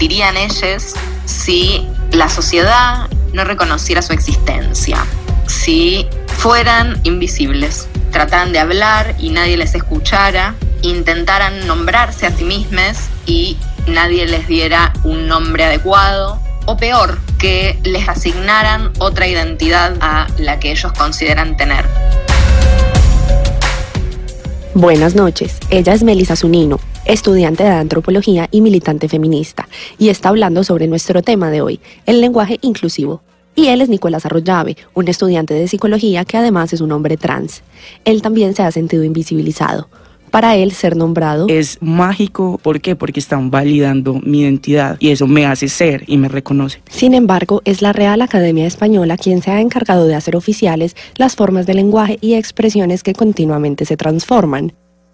sentirían ellos si la sociedad no reconociera su existencia? Si fueran invisibles, trataran de hablar y nadie les escuchara, intentaran nombrarse a sí mismos y nadie les diera un nombre adecuado, o peor, que les asignaran otra identidad a la que ellos consideran tener.
Buenas noches, ella es Melisa Zunino, estudiante de antropología y militante feminista, y está hablando sobre nuestro tema de hoy, el lenguaje inclusivo. Y él es Nicolás Arroyave, un estudiante de psicología que además es un hombre trans. Él también se ha sentido invisibilizado. Para él, ser nombrado
es mágico. ¿Por qué? Porque están validando mi identidad y eso me hace ser y me reconoce.
Sin embargo, es la Real Academia Española quien se ha encargado de hacer oficiales las formas de lenguaje y expresiones que continuamente se transforman.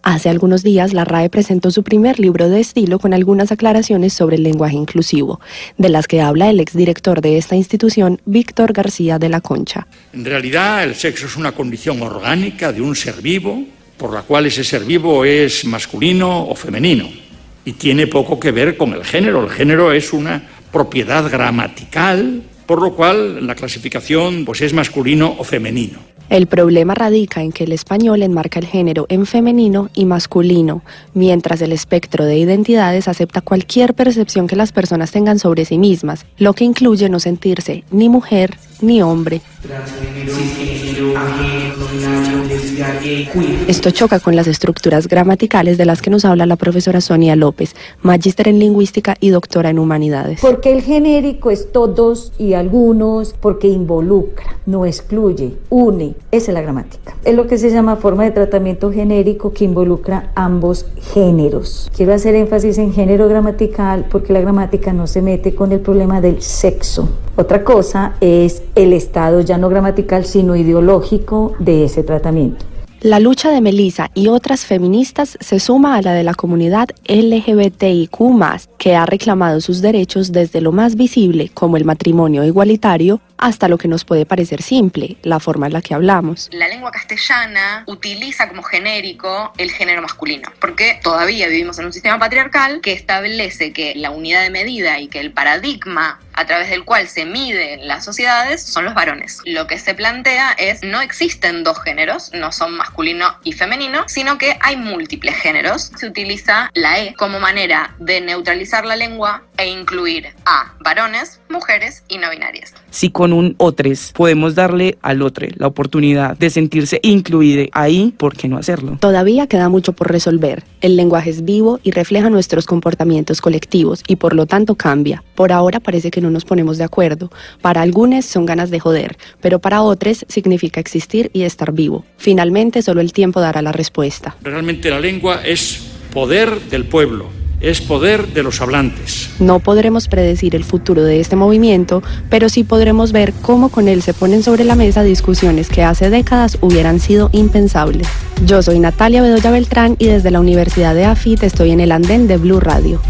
Hace algunos días, la RAE presentó su primer libro de estilo con algunas aclaraciones sobre el lenguaje inclusivo, de las que habla el exdirector de esta institución, Víctor García de la Concha.
En realidad, el sexo es una condición orgánica de un ser vivo, por la cual ese ser vivo es masculino o femenino. Y tiene poco que ver con el género. El género es una propiedad gramatical, por lo cual la clasificación pues, es masculino o femenino.
El problema radica en que el español enmarca el género en femenino y masculino, mientras el espectro de identidades acepta cualquier percepción que las personas tengan sobre sí mismas, lo que incluye no sentirse ni mujer ni hombre. Esto choca con las estructuras gramaticales de las que nos habla la profesora Sonia López, magíster en lingüística y doctora en humanidades.
Porque el genérico es todos y algunos, porque involucra, no excluye, une. Esa es la gramática. Es lo que se llama forma de tratamiento genérico que involucra ambos géneros. Quiero hacer énfasis en género gramatical porque la gramática no se mete con el problema del sexo. Otra cosa es el estado ya no gramatical sino ideológico de ese tratamiento.
La lucha de Melissa y otras feministas se suma a la de la comunidad LGBTIQ, que ha reclamado sus derechos desde lo más visible, como el matrimonio igualitario, hasta lo que nos puede parecer simple, la forma en la que hablamos.
La lengua castellana utiliza como genérico el género masculino, porque todavía vivimos en un sistema patriarcal que establece que la unidad de medida y que el paradigma a través del cual se miden las sociedades son los varones. Lo que se plantea es no existen dos géneros, no son masculino y femenino, sino que hay múltiples géneros. Se utiliza la E como manera de neutralizar la lengua e incluir a varones, mujeres y no binarias.
Si con un otres podemos darle al otro la oportunidad de sentirse incluido ahí, ¿por qué no hacerlo?
Todavía queda mucho por resolver. El lenguaje es vivo y refleja nuestros comportamientos colectivos y por lo tanto cambia. Por ahora parece que no nos ponemos de acuerdo. Para algunos son ganas de joder, pero para otros significa existir y estar vivo. Finalmente solo el tiempo dará la respuesta.
Realmente la lengua es poder del pueblo, es poder de los hablantes.
No podremos predecir el futuro de este movimiento, pero sí podremos ver cómo con él se ponen sobre la mesa discusiones que hace décadas hubieran sido impensables. Yo soy Natalia Bedoya Beltrán y desde la Universidad de AFIT estoy en el andén de Blue Radio.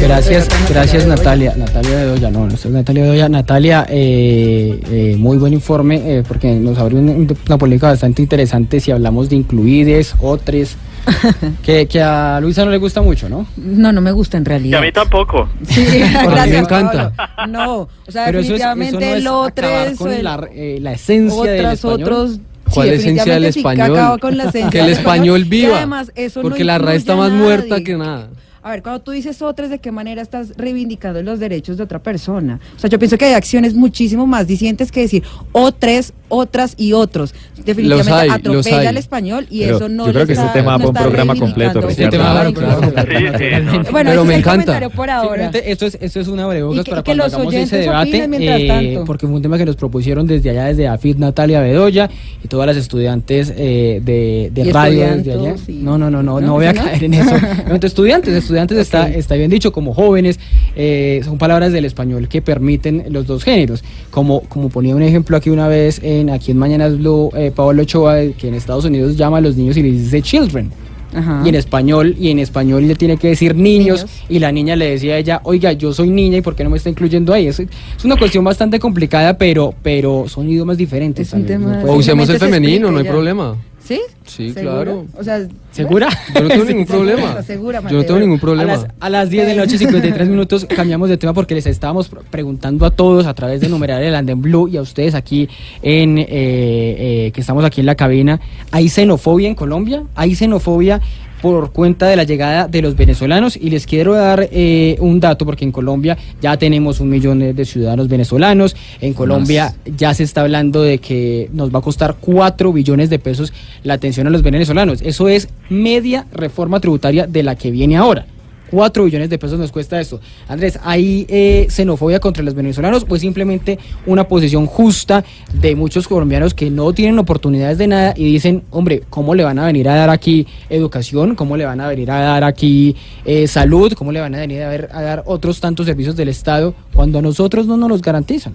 Gracias, gracias Natalia. Natalia Bedoya, no, no es Natalia Bedoya. Natalia, eh, eh, muy buen informe eh, porque nos abrió un- una polémica bastante interesante si hablamos de incluides, otros, que, que a Luisa no le gusta mucho, ¿no?
No, no me gusta en
Y
realidad.
a mí tampoco.
Sí,
A mí me
gracias,
encanta.
Pablo. No, o sea,
Pero eso es- eso
definitivamente
no es acabar con
el-
la, eh, la esencia del
otras,
español.
otros.
¿Cuál esencia del
definitivamente sí, que
español?
acaba con la esencia
que el
del
español
Y
viva.
además, eso no
porque la RAE está más muerta que nada.
A ver, cuando tú dices otras, ¿de qué manera estás reivindicando los derechos de otra persona? O sea, yo pienso que hay acciones muchísimo más dicientes que decir otras, otras y otros. Definitivamente
hay,
atropella al español y
Pero
eso no
yo creo que
está,
este tema
no
va un programa completo.
Este tema va a un programa
Totalmente.
Bueno,
Pero
ese
me
es el
encanta.
comentario por ahora.
Esto es, esto es una
que-
para
que
cuando
los
hagamos ese debate, eh, porque fue un tema que nos propusieron desde allá, desde AFIT Natalia Bedoya y todas las estudiantes eh, de, de radio desde allá.
y-
No, no, no, no, no,
¿No?
voy a caer en eso. Entonces, estudiantes, estudiantes está, está bien dicho, como jóvenes, eh, son palabras del español que permiten los dos géneros. Como, como ponía un ejemplo aquí una vez, en aquí en Mañanas Blue, eh, Pablo Ochoa, que en Estados Unidos llama a los niños y les dice children.
Ajá.
Y en español, y en español le tiene que decir niños, y la niña le decía a ella, oiga, yo soy niña y por qué no me está incluyendo ahí. Es, es una cuestión bastante complicada, pero, pero son idiomas diferentes. también,
tema-
¿no?
O usemos el femenino, no hay
ya.
problema.
¿Sí?
Sí, claro.
O sea,
¿Segura?
Yo no tengo
Sí,
ningún
segura,
problema.
segura,
Yo no
Mateo.
tengo ningún problema.
A las, a las 10 de la noche, 53 minutos, cambiamos de tema porque les estábamos pr- preguntando a todos a través de numeral el Anden Blue y a ustedes aquí en eh, eh, que estamos aquí en la cabina. ¿Hay xenofobia en Colombia? ¿Hay xenofobia por cuenta de la llegada de los venezolanos? Y les quiero dar eh, un dato porque en Colombia ya tenemos un millón de, ciudadanos venezolanos. En Colombia ya se está hablando de que nos va a costar 4 billones de pesos la atención a los venezolanos. Eso es media reforma tributaria de la que viene ahora. 4 billones de pesos nos cuesta esto. Andrés, ¿hay eh, xenofobia contra los venezolanos o es simplemente una posición justa de muchos colombianos que no tienen oportunidades de nada y dicen, hombre, ¿cómo le van a venir a dar aquí educación? ¿Cómo le van a venir a dar aquí eh, salud? ¿Cómo le van a venir a, ver- a dar otros tantos servicios del Estado cuando a nosotros no nos los garantizan?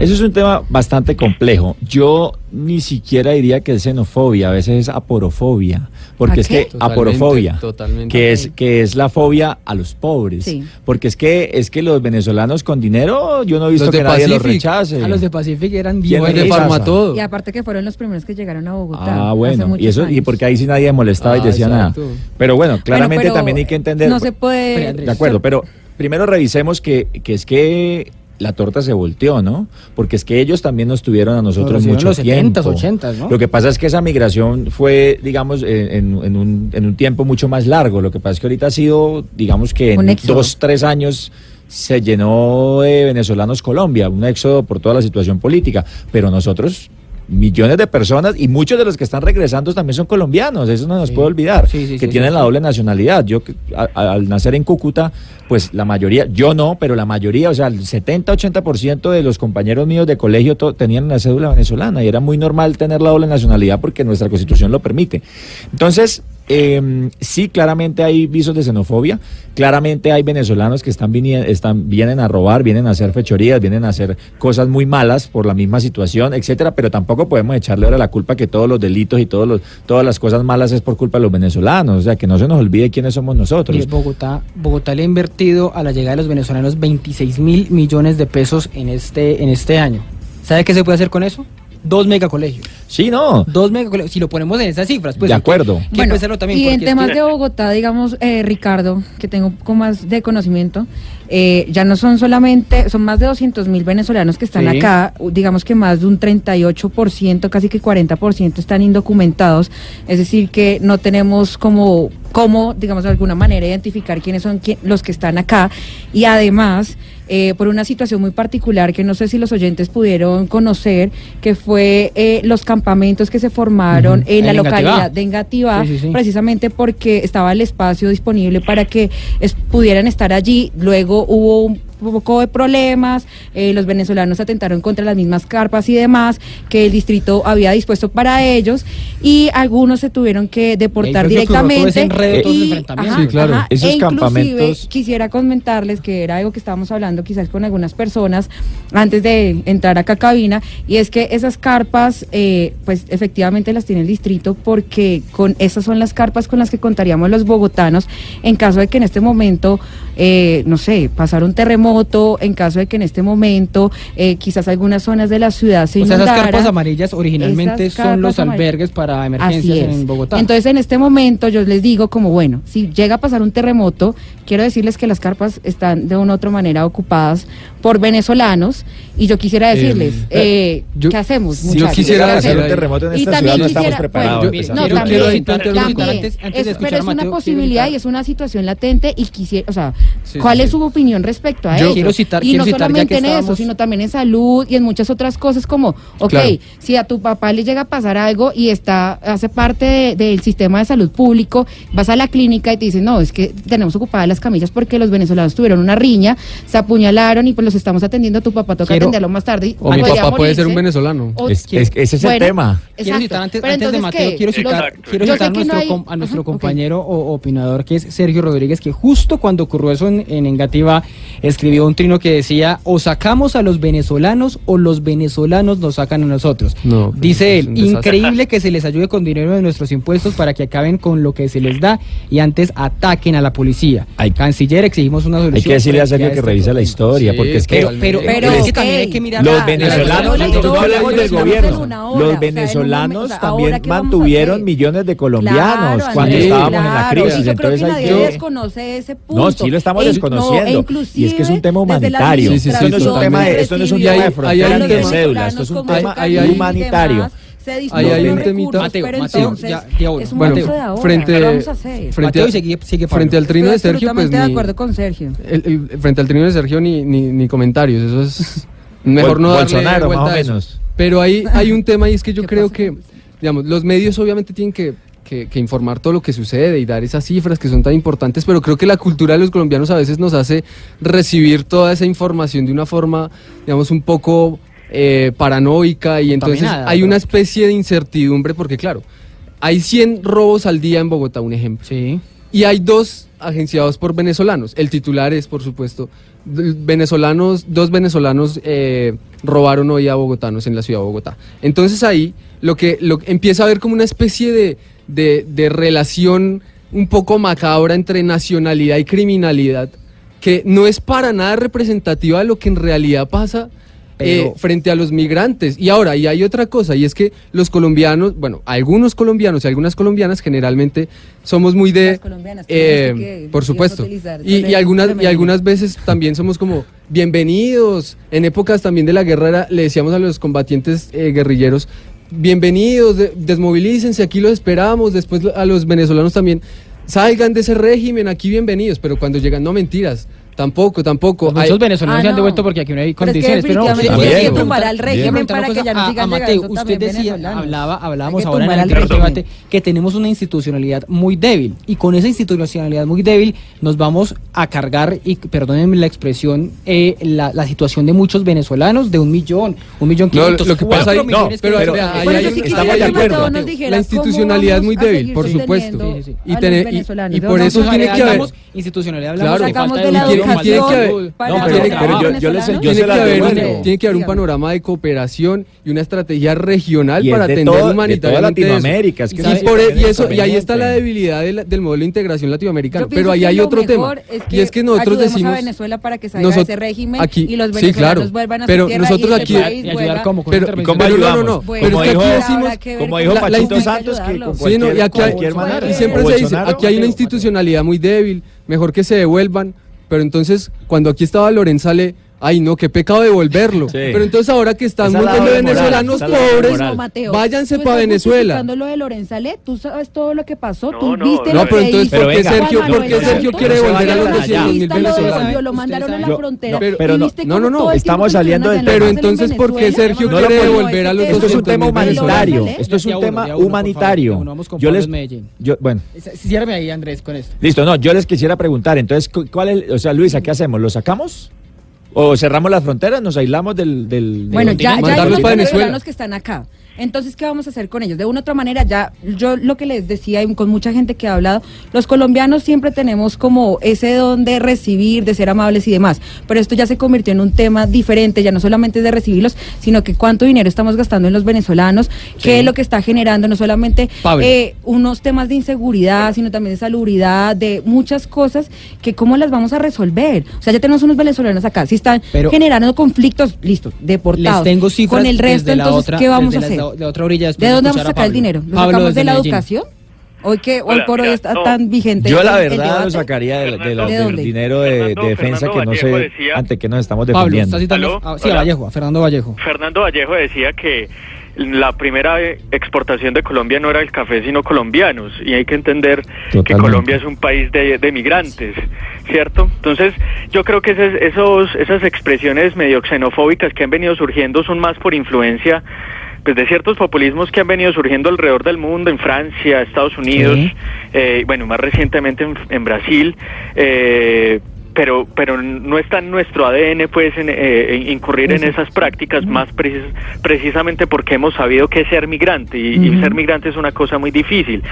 Eso es un tema bastante complejo. Yo ni siquiera diría que es xenofobia, a veces es aporofobia, porque
¿A
es
qué?
que aporofobia,
totalmente.
que es que es la fobia a los pobres,
Sí.
porque es que es que los venezolanos con dinero yo no he visto
Los
que nadie los rechace.
A los de Pacific eran
¿Quién
bien
de? Farmatodo.
Y aparte que fueron los primeros que llegaron a Bogotá.
Ah,
hace
bueno, y eso y porque ahí sí nadie molestaba y
Ah,
decía
exacto.
nada. Pero bueno, claramente
pero
también hay que entender.
No se puede.
De acuerdo, pero primero revisemos que, que es que la torta se volteó, ¿no? Porque es que ellos también nos tuvieron a nosotros mucho
los 70s,
tiempo.
80s, ¿no?
Lo que pasa es que esa migración fue, digamos, en, en un, en un tiempo mucho más largo. Lo que pasa es que ahorita ha sido, digamos que en dos, tres años se llenó de venezolanos Colombia, un éxodo por toda la situación política. Pero nosotros millones de personas y muchos de los que están regresando también son colombianos, eso no nos puede olvidar,
Sí, sí,
que tienen la doble nacionalidad. Yo a- a- al nacer en Cúcuta, pues la mayoría, yo no, pero la mayoría, o sea, el 70-80% de los compañeros míos de colegio tenían la cédula venezolana y era muy normal tener la doble nacionalidad porque nuestra constitución lo permite. Entonces, eh, sí, claramente hay visos de xenofobia, claramente hay venezolanos que están, están vienen a robar, vienen a hacer fechorías, vienen a hacer cosas muy malas por la misma situación, etcétera, pero tampoco podemos echarle ahora la culpa que todos los delitos y todos los, todas las cosas malas es por culpa de los venezolanos, o sea, que no se nos olvide quiénes somos nosotros.
Mire, Bogotá, Bogotá le ha invertido a la llegada de los venezolanos 26 mil millones de pesos en este, en este año. ¿Sabe qué se puede hacer con eso? Dos megacolegios.
Sí, no.
Dos megacolegios. Si lo ponemos en esas cifras, pues.
De
que-
acuerdo.
hay que
Bueno,
también,
y en
es
temas
que-
de Bogotá, digamos, eh, Ricardo, que tengo un poco más de conocimiento, eh, ya no son solamente, son más de 200 mil venezolanos que están
Sí.
acá, digamos que más de un 38%, casi que 40% están indocumentados, es decir, que no tenemos como, como digamos, de alguna manera identificar quiénes son los que están acá, y además, eh, por una situación muy particular que no sé si los oyentes pudieron conocer, que fue eh, los campamentos que se formaron en la
En Engativá.
localidad de Engativá,
Sí, sí, sí.
precisamente porque estaba el espacio disponible para que es- pudieran estar allí. Luego hubo un poco de problemas, eh, los venezolanos atentaron contra las mismas carpas y demás que el distrito había dispuesto para ellos y algunos se tuvieron que deportar directamente.
enredo,
y-
enfrentamiento.
Sí, claro.
Esos
e inclusive
campamentos-
quisiera comentarles que era algo que estábamos hablando quizás con algunas personas antes de entrar acá a cabina y es que esas carpas eh, pues efectivamente las tiene el distrito porque con esas son las carpas con las que contaríamos los bogotanos en caso de que en este momento eh, no sé pasara un terremoto en caso de que en este momento eh, quizás algunas zonas de la ciudad se
O sea, esas
inundaran.
carpas amarillas originalmente son los albergues para emergencias en Bogotá.
Entonces, en este momento yo les digo como, bueno, si llega a pasar un terremoto, quiero decirles que las carpas están de una u otra manera ocupadas por venezolanos y yo quisiera decirles,
Eh,
eh,
yo-
¿qué hacemos?
si yo quisiera
¿Qué
hacer un terremoto en
Y
esta ciudad, no estamos
quisiera-
preparados,
bueno,
empezando.
no,
Quiero-
también,
quiero
también.
antes- antes de
Es- pero es una
Mateo,
posibilidad y es una situación latente y quisiera, o sea,
Sí,
¿cuál
sí,
es
sí.
su opinión respecto a
Yo
ello?
quiero citar-
y
quiero
no
citar,
solamente en eso, sino también en salud y en muchas otras cosas como, ok,
Claro.
si a tu papá le llega a pasar algo y está hace parte de- del sistema de salud público, vas a la clínica y te dicen, no, es que tenemos ocupadas las camillas porque los venezolanos tuvieron una riña, se apuñalaron y pues los estamos atendiendo, tu papá toca
Quiero-
atenderlo más tarde. y
O mi
podría
papá puede ser un
morirse.
venezolano.
O-
Es- es- ese es el
Bueno,
tema.
Quiero
Exacto.
citar antes,
Pero
antes de
entonces,
Mateo,
¿qué?
quiero citar,
Exacto.
quiero
Yo sé
citar a
que no
nuestro,
hay-
com- a nuestro
Ajá, ok.
compañero o opinador que es Sergio Rodríguez, que justo cuando ocurrió eso en, en Engativá escribió un trino que decía o sacamos a los venezolanos o los venezolanos nos sacan a nosotros.
No, pero
Dice
es
él,
un desastre.
increíble que se les ayude con dinero de nuestros impuestos para que acaben con lo que se les da y antes ataquen a la policía. Canciller, exigimos una solución.
Hay que decirle a
frente
Sergio que
este
revise la historia,
Sí,
porque es que
pero, pero, pero
es
es
que
que también hay que mirar
los
la- la-
venezolanos,
la-
no
la-
hablemos del gobierno, los venezolanos también
ahora, ¿qué vamos a
mantuvieron millones de colombianos
Claro,
cuando estábamos en la crisis.
y yo creo
Entonces
que nadie
que...
desconoce ese punto.
No, sí lo estamos
E
desconociendo.
no,
y es que es un tema humanitario.
Sí, sí, sí,
esto, no es un tema de, esto no es un tema de
ahí
frontera
hay
ni
un
de
tema-
cédula, esto es un tema humanitario.
Se
hay un temita.
recursos,
Mateo,
pero
Mateo,
entonces
ya, di ahora.
es un
Bueno,
de ahora.
frente,
¿Qué vamos a hacer?
frente
Mateo
a-
y sigue-
frente al trino
Estoy
de Sergio, pues
de
ni,
acuerdo con Sergio.
el- el- frente al trino de Sergio ni, ni, ni comentarios, eso es mejor
Bol-
no darle
Bolsonaro,
vuelta
más o
a eso.
menos.
Pero hay, hay un tema y es que yo creo que, digamos, los medios obviamente tienen que, que- que informar todo lo que sucede y dar esas cifras que son tan importantes, pero creo que la cultura de los colombianos a veces nos hace recibir toda esa información de una forma, digamos, un poco eh, paranoica y entonces hay una especie de incertidumbre porque claro, hay 100 robos al día en Bogotá, un ejemplo.
Sí.
Y hay dos agenciados por venezolanos. El titular es, por supuesto, venezolanos, dos venezolanos eh, robaron hoy a bogotanos en la ciudad de Bogotá. Entonces ahí lo que lo, empieza a haber como una especie de, de, de relación un poco macabra entre nacionalidad y criminalidad que no es para nada representativa de lo que en realidad pasa eh, frente a los migrantes. Y ahora, y hay otra cosa, y es que los colombianos, bueno, algunos colombianos y algunas colombianas generalmente somos muy de...
Las colombianas,
eh,
que-
por supuesto. Y, y algunas, y algunas veces también somos como bienvenidos. En épocas también de la guerra era- le decíamos a los combatientes eh, guerrilleros, bienvenidos, de- desmovilícense, aquí los esperamos. Después a los venezolanos también, salgan de ese régimen, aquí bienvenidos. Pero cuando llegan, no mentiras. Tampoco, tampoco.
Pues muchos
Hay-
venezolanos
Ah,
se han
no.
devuelto porque aquí no hay
Pero es que
condiciones. Pero no,
hay que
tumbar al régimen para que ya no
cosa
sigan
a, a Mateo,
llegando
usted decía, hablaba,
Hay
hablábamos
que
ahora en el debate que tenemos una institucionalidad muy débil y con esa institucionalidad muy débil nos vamos a cargar, y perdónenme la expresión, eh, la, la situación de muchos venezolanos de un millón, un millón
No,
quinientos,
lo que pasa ahí- no, pero vea, ahí
Bueno,
hay
sí
estamos de acuerdo. La institucionalidad es muy débil, por supuesto. Y,
a los
tener- y-
venezolanos.
y
¿De
por eso tiene que haber...
hablamos institucionalidad, hablamos de
tiene- que haber- un- tiene que haber un
Dígame.
panorama de cooperación y una estrategia regional para
de
atender humanitariamente.
Latinoamérica, es que
y,
eso sí
por-
también
y
es
eso y ahí está la debilidad de la- del modelo de integración
pienso
Pero ahí hay otro tema. y es que nosotros decimos
a Venezuela para que salga
nosot-
de ese régimen
aquí-
y los
sí,
venezolanos
claro,
vuelvan a
pero
su
nosotros
y
aquí-
país
Y ayudar como con
pero.
¿cómo
pero no, no, no.
Bueno,
pero es que
como
aquí
dijo-
decimos
que
como dijo Pachito Santos, que con
Sí, no, y
cualquier,
aquí hay-
manera.
y siempre se dice, aquí hay una institucionalidad muy débil, mejor que se devuelvan, pero entonces cuando aquí estaba Loren sale, ay no, qué pecado devolverlo.
Sí.
Pero entonces ahora que están un montón de venezolanos pobres.
Mateo,
váyanse
tú
para Venezuela.
lo de Lorenzale, tú sabes todo lo que pasó, tú
no,
viste
no,
lo
pero
que
entonces,
hizo
¿por qué
Sergio-
Manuel
por qué Sergio
Santos.
quiere
Tú
volver a los
viste
200.000
lo volvió,
venezolanos?
Lo mandaron a la frontera.
no,
Pero-
no,
¿Viste
no, no, no,
estamos saliendo del
Pero
en
entonces, ¿por qué? Sergio
No
quiere devolver a los
Esto es un tema
200.000
humanitario.
venezolanos?
Esto es un tema humanitario. Yo les, yo, bueno,
Ciérrame ahí, Andrés, con esto.
listo. No, yo les quisiera preguntar. Entonces, cu- ¿cuál es? O sea, Luisa, ¿qué hacemos? ¿Lo sacamos? ¿O cerramos las fronteras? ¿Nos aislamos del, del, del
Bueno, ya, ya hay unos venezolanos que están acá. Entonces, ¿qué vamos a hacer con ellos? De una u otra manera, ya yo lo que les decía y con mucha gente que ha hablado, los colombianos siempre tenemos como ese don de recibir, de ser amables y demás, pero esto ya se convirtió en un tema diferente, ya no solamente es de recibirlos, sino que cuánto dinero estamos gastando en los venezolanos, qué es lo que está generando, no solamente eh, unos temas de inseguridad, sino también de salubridad, de muchas cosas que cómo las vamos a resolver. O sea, ya tenemos unos venezolanos acá, si están
Pero-
generando conflictos, listo, deportados.
Les tengo cifras
Con el resto, entonces,
otra,
¿qué vamos a hacer?
La- de otra orilla después
¿De dónde vamos a sacar el
Pablo.
dinero? ¿Lo
Pablo
sacamos de la
Medellín.
educación? Hoy que hoy
Hola,
por hoy está
no.
tan vigente.
Yo la verdad lo sacaría de, de la-
¿De
del
dónde?
dinero de, de
Fernando-
defensa que no sé
Vallejo decía-
ante qué nos estamos
Pablo,
defendiendo.
citando.
¿Aló?
ah, sí, a. Vallejo, a Fernando Vallejo.
Fernando Vallejo decía que la primera exportación de Colombia no era el café, sino colombianos. Y hay que entender que. Colombia es un país de, de migrantes, ¿cierto? Entonces, yo creo que esos, esos- esas expresiones medio xenofóbicas que han venido surgiendo son más por influencia pues, de ciertos populismos que han venido surgiendo alrededor del mundo, en Francia, Estados Unidos,
Sí.
eh, bueno, más recientemente en, en Brasil. eh, pero pero no está en nuestro ADN pues en, eh, en incurrir en esas prácticas más precis- precisamente porque hemos sabido que es ser migrante y, y ser migrante es una cosa muy difícil.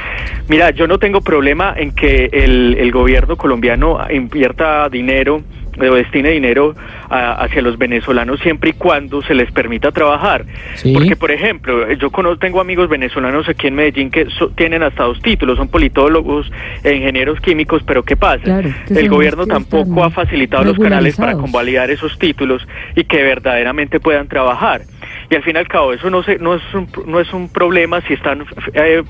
Mira, yo no tengo problema en que el, el gobierno colombiano invierta dinero destine dinero a- hacia los venezolanos siempre y cuando se les permita trabajar.
Sí.
Porque, por ejemplo, yo conozco, tengo amigos venezolanos aquí en Medellín que so- tienen hasta dos títulos, son politólogos e ingenieros químicos, pero ¿qué pasa?
Claro,
el gobierno tampoco ha facilitado los canales para convalidar esos títulos y que verdaderamente puedan trabajar. Y al fin y al cabo, eso no, se, no, es, un, no es un problema si están eh,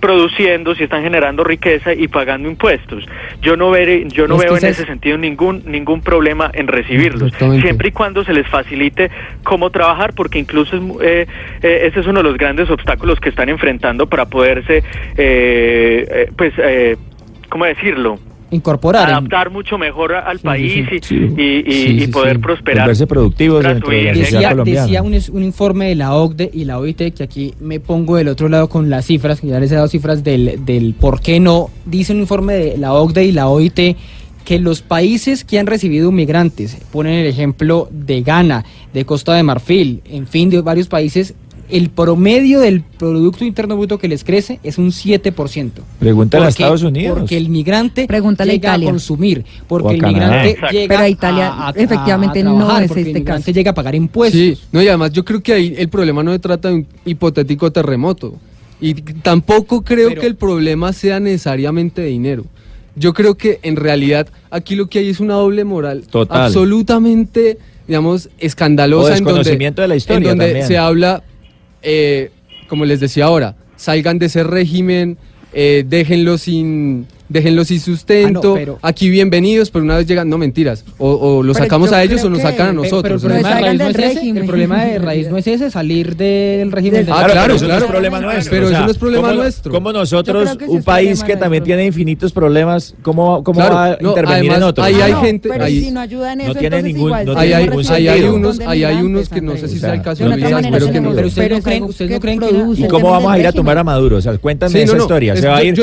produciendo, si están generando riqueza y pagando impuestos. Yo no, veré, yo no veo en ese
es-
sentido ningún, ningún problema en recibirlos, siempre y cuando se les facilite cómo trabajar, porque incluso es eh, eh, ese es uno de los grandes obstáculos que están enfrentando para poderse, eh, eh, pues, eh, ¿cómo decirlo?
Incorporar. en-
adaptar mucho mejor al
Sí,
país
sí,
y-
sí.
y, y-
Sí,
y poder
sí.
prosperar.
Volverse productivos dentro de la
Decía, decía un, es- un informe de la OCDE y la OIT, que aquí me pongo del otro lado con las cifras, que ya les he dado cifras del, del por qué no. Dice un informe de la OCDE y la OIT que los países que han recibido migrantes, ponen el ejemplo de Ghana, de Costa de Marfil, en fin, de varios países, el promedio del Producto Interno Bruto que les crece es un 7%.
Pregúntale a Estados Unidos.
Porque el migrante
Pregúntale a
llega
Italia.
a consumir, porque
O a
el migrante
Exacto.
llega
Pero a Italia,
a- a-
efectivamente, no es
porque
este
el migrante
caso.
llega a pagar impuestos.
Sí, no, y además yo creo que ahí el problema no se trata de un hipotético terremoto. Y tampoco creo
Pero-
que el problema sea necesariamente de dinero. Yo creo que en realidad aquí lo que hay es una doble moral
Total.
absolutamente, digamos, escandalosa.
O
en donde-
desconocimiento de la historia
En donde
también.
se habla, eh, como les decía ahora, salgan de ese régimen, eh, déjenlo sin... Déjenlo sin sustento,
Ah, no, pero-
aquí bienvenidos, pero una vez llegan, no mentiras, o, o los
Pero
sacamos a ellos o nos
que-
sacan a
Pero-
nosotros.
Pero, el problema de raíz no es ese.
régimen.
El problema de raíz no es ese, salir del régimen.
Del-
Ah,
Claro,
claro,
pero eso no
claro.
es problema nuestro.
Pero
o
eso no es problema
¿cómo-
nuestro.
Como nosotros, un país que también tiene infinitos problemas, ¿cómo, cómo
Claro,
va a
no,
intervenir
además,
en otros?
ahí
No,
hay
no.
gente,
Pero
ahí-
si no ayudan
no
eso,
tiene ningún-
igual
no tiene
hay,
van
ningún
ahí hay
sentido.
unos, ahí hay unos que no sé si sea el caso
de
espero que no.
Pero ustedes
pero
no creen,
que
no creen que
produce
¿Y cómo vamos a ir a tumbar a Maduro? O sea, cuéntame esa historia. ¿Se va a
yo-
ir.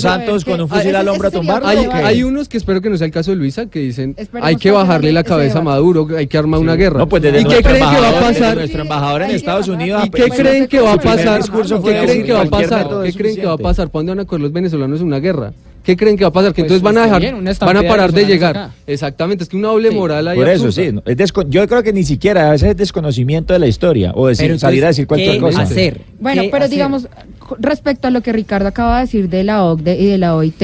Santos con un fusil al hombro a tumbar?
Hay, hay unos que espero que no sea el caso de Luisa que dicen
Esperemos
hay que bajarle la cabeza a Maduro, hay que armar una guerra.
No, pues desde
¿Y qué creen que va a pasar?
nuestro embajador en Estados. Unidos.
¿Y qué creen que va a pasar?
discurso
¿Qué creen que va a pasar? ¿Qué creen que va a pasar? ¿Para dónde van a coger los venezolanos en una guerra? ¿Qué creen que va a pasar? Que
Pues,
entonces van a dejar,
bien,
van a parar de llegar.
acá.
Exactamente, es que una doble
Sí,
moral ahí
Por eso,
absurda.
sí. no, es desco- yo creo que ni siquiera a veces es desconocimiento de la historia o decir, salir a decir cualquier
¿qué
cosa.
hacer?
Bueno,
¿Qué
pero
hacer?
digamos, respecto a lo que Ricardo acaba de decir de la OCDE y de la OIT,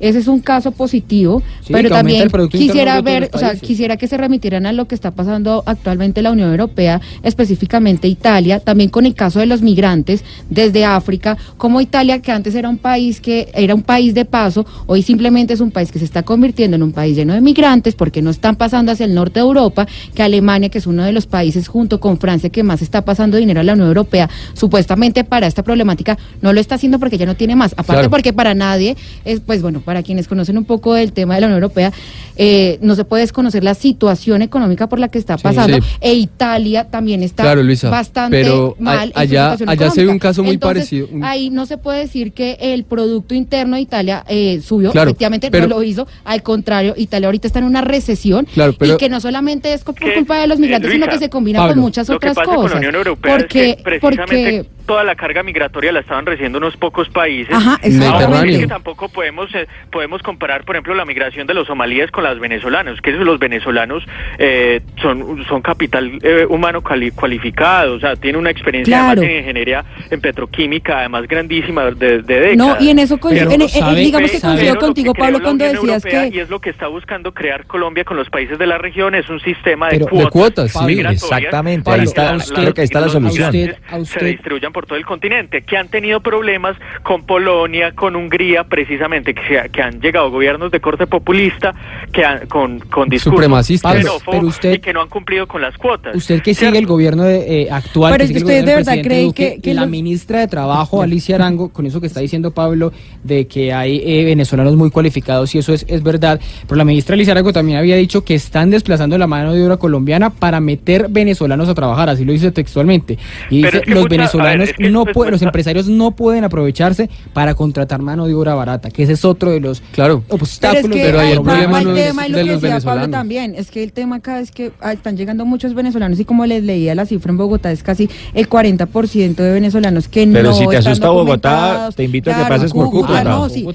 ese es un caso positivo,
Sí,
pero también quisiera ver, o sea, quisiera que se remitieran a lo que está pasando actualmente en la Unión Europea, específicamente Italia, también con el caso de los migrantes desde África, como Italia, que antes era un país que era un país de paso, hoy simplemente es un país que se está convirtiendo en un país lleno de migrantes porque no están pasando hacia el norte de Europa, que Alemania, que es uno de los países junto con Francia que más está pasando dinero a la Unión Europea, supuestamente para esta problemática, no lo está haciendo porque ya no tiene más. Aparte porque para nadie, es, pues bueno, para quienes conocen un poco del tema de la Unión Europea, eh, no se puede desconocer la situación económica por la que está pasando e Italia también está
claro, Luisa,
bastante
mal. A,
allá, en su
allá se ve un caso muy parecido.
Ahí no se puede decir que el Producto Interno de Italia... Eh, subió, efectivamente
pero,
no lo hizo, al contrario, Italia ahorita está en una recesión y que no solamente es por culpa de los migrantes, sino que se combina con muchas otras cosas. Porque,
precisamente toda la carga migratoria la estaban recibiendo unos pocos países.
Ajá,
Ahora es que tampoco podemos eh, podemos comparar, por ejemplo, la migración de los somalíes con las venezolanas, que los venezolanos eh, son son capital eh, humano cali cualificado, o sea, tiene una experiencia además en ingeniería en petroquímica, además grandísima de.
No, y en eso e,
eh,
digamos que coincido contigo,
que
Pablo, cuando decías que...
Y es lo que está buscando crear Colombia con los países de la región, es un sistema de
Pero,
cuotas.
De cuotas sí, exactamente. Ahí está,
usted,
que ahí está la solución.
Usted, usted.
Se distribuyan por todo el continente, que han tenido problemas con Polonia, con Hungría, precisamente, que, que han llegado gobiernos de corte populista, que han, con, con discursos
supremacistas,
Pero usted,
y que no han cumplido con las cuotas.
Usted que ¿cierto? sigue el gobierno de, eh, actual,
Pero
que sigue usted
de verdad creen que, que,
la
los...
ministra de Trabajo, Alicia Arango, con eso que está diciendo Pablo, de que hay... Eh, venezolanos muy cualificados y eso es, es verdad. Pero la ministra Lizarago también había dicho que están desplazando la mano de obra colombiana para meter venezolanos a trabajar, así lo dice textualmente. Y dice, los venezolanos no pueden, los empresarios no pueden aprovecharse para contratar mano de obra barata, que ese es otro de los
claro.
obstáculos.
Pero,
hay,
el problema no es de los venezolanos.
también, es que el tema acá es que están llegando muchos venezolanos y como les leía la cifra en Bogotá es casi el 40% de venezolanos que no Pero
si te asusta Bogotá, te invito a que pases por Cúcuta.
Ah, sí,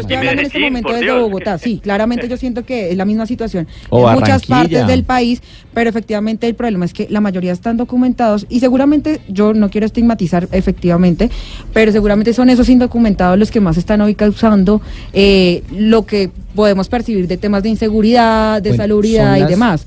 yo estoy hablando en este momento desde Bogotá, sí, claramente yo siento que es la misma situación en muchas partes del país, pero efectivamente el problema es que la mayoría están documentados y seguramente, yo no quiero estigmatizar efectivamente, pero seguramente son esos indocumentados los que más están hoy causando eh, lo que podemos percibir de temas de inseguridad, de
bueno,
salubridad y demás.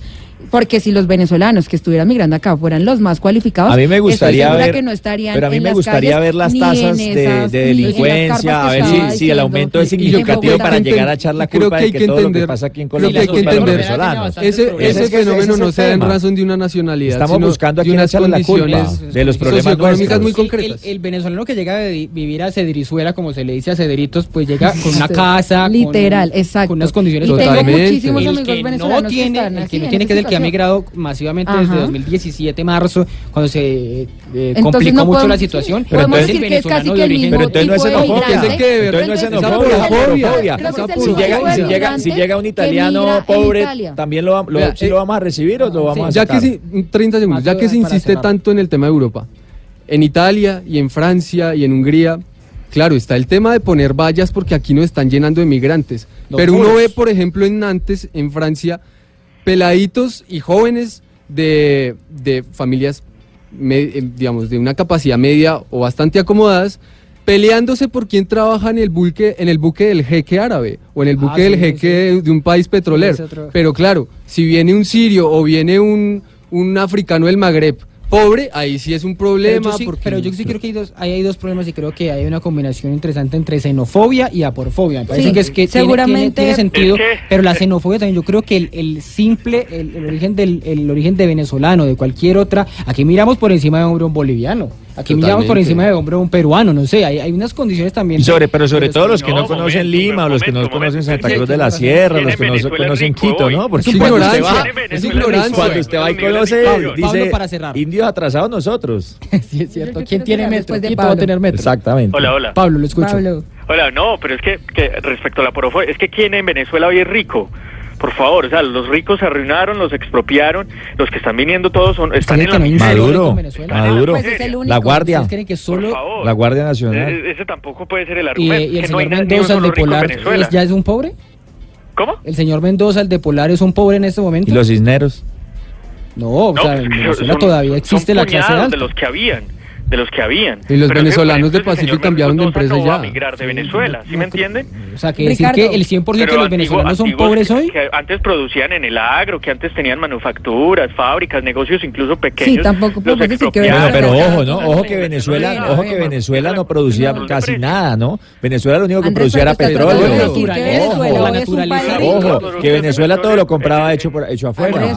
Porque si los venezolanos que estuvieran migrando acá fueran los más cualificados,
a mí me gustaría ver,
que no estarían
pero a mí me gustaría
calles,
ver las tasas
esas,
de,
de,
delincuencia, a ver si, si, el aumento es significativo para llegar a echar la culpa que de que,
que
todo entender, lo que pasa aquí en Colombia
hay que entender,
venezolanos.
Ese,
ese,
fenómeno
ese
no se da en razón de una nacionalidad,
Estamos
sino
buscando aquí
unas
condiciones la de los problemas
socioeconómicas muy concretas.
El, venezolano que llega a vivir a Cedrizuela, como se le dice a Cedritos, pues llega con una casa,
literal, con, exacto,
con unas condiciones
totalmente.
muchísimos amigos venezolanos que
no tiene que que ha migrado masivamente
Ajá.
desde 2017, marzo, cuando se eh, complicó
no
mucho
podemos,
la situación.
Pero
podemos
entonces,
decir que es casi que el mismo
Pero entonces no es xenofobia,
es
el que de verdad
no es xenofobia. Si llega un italiano pobre, ¿también lo vamos a recibir o lo vamos a
Ya que 30 segundos, ya que se insiste tanto en el tema de Europa, en Italia y en Francia y en Hungría, claro, está el tema de poner vallas porque aquí nos están llenando de migrantes. Pero uno ve, por ejemplo, en Nantes, en Francia, peladitos y jóvenes de, de familias, eh, digamos, de una capacidad media o bastante acomodadas, peleándose por quién trabaja en el buque, en el buque del jeque árabe o en el buque
ah,
del jeque. De, de un país petrolero. Pero claro, si viene un sirio o viene un, un africano del Magreb pobre, ahí sí es un problema.
Pero yo sí,
porque...
pero yo sí creo que hay dos, hay, dos problemas y creo que hay una combinación interesante entre xenofobia y aporfobia. Me parece que es que
seguramente
tiene, tiene,
tiene sentido,
pero la xenofobia también. Yo creo que el, el simple, el, el origen del el origen de venezolano, de cualquier otra, aquí miramos por encima de un boliviano. Aquí miramos por encima de hombro un peruano, no sé, hay, hay unas condiciones también.
Sobre, pero sobre
pues,
todo los que no,
no
conocen Lima, o los que no
momento,
conocen Santa Cruz de la Sierra, los que no conocen Quito, ¿no? Porque
es
ignorancia, usted va,
es ignorancia.
Cuando usted va y conoce,
Pablo,
dice,
Pablo para cerrar.
indios atrasados nosotros.
sí, es cierto. ¿Quién tiene metro?
De
Quito va a tener metro.
Exactamente.
Hola, hola.
Pablo, lo escucho.
Pablo.
Hola, no, pero es que, que respecto a la porofo, es que quien en Venezuela hoy es rico. Por favor, o sea, los ricos se arruinaron, los expropiaron, los que están viniendo todos son, están en la.
Maduro,
Maduro,
pues único, pues,
la Guardia,
que solo
la Guardia Nacional.
E-, e-, ese tampoco puede ser el argumento.
¿Y,
y el
señor Mendoza, el de Polar, ya es un pobre?
¿Cómo?
¿El señor Mendoza, el de Polar, es un pobre en este momento?
¿Y los Cisneros?
No,
no
o
sea,
en
pues,
Venezuela todavía existe la clase alta.
de los que habían de los que habían.
Y los venezolanos de
este
Pacífico cambiaron de empresa ya.
migrar de sí, Venezuela, ¿sí me entienden?
O sea, que decir que el 100% de los venezolanos son pobres hoy.
Que antes producían en el agro, que antes tenían manufacturas, fábricas, negocios incluso pequeños.
Sí, tampoco
los
decir que
Venezuela.
Pero, ojo, ¿no? Ojo que Venezuela, ojo que Venezuela no producía casi nada, ¿no? Venezuela lo único que producía era petróleo.
Ojo,
que Venezuela todo lo compraba hecho por, hecho afuera.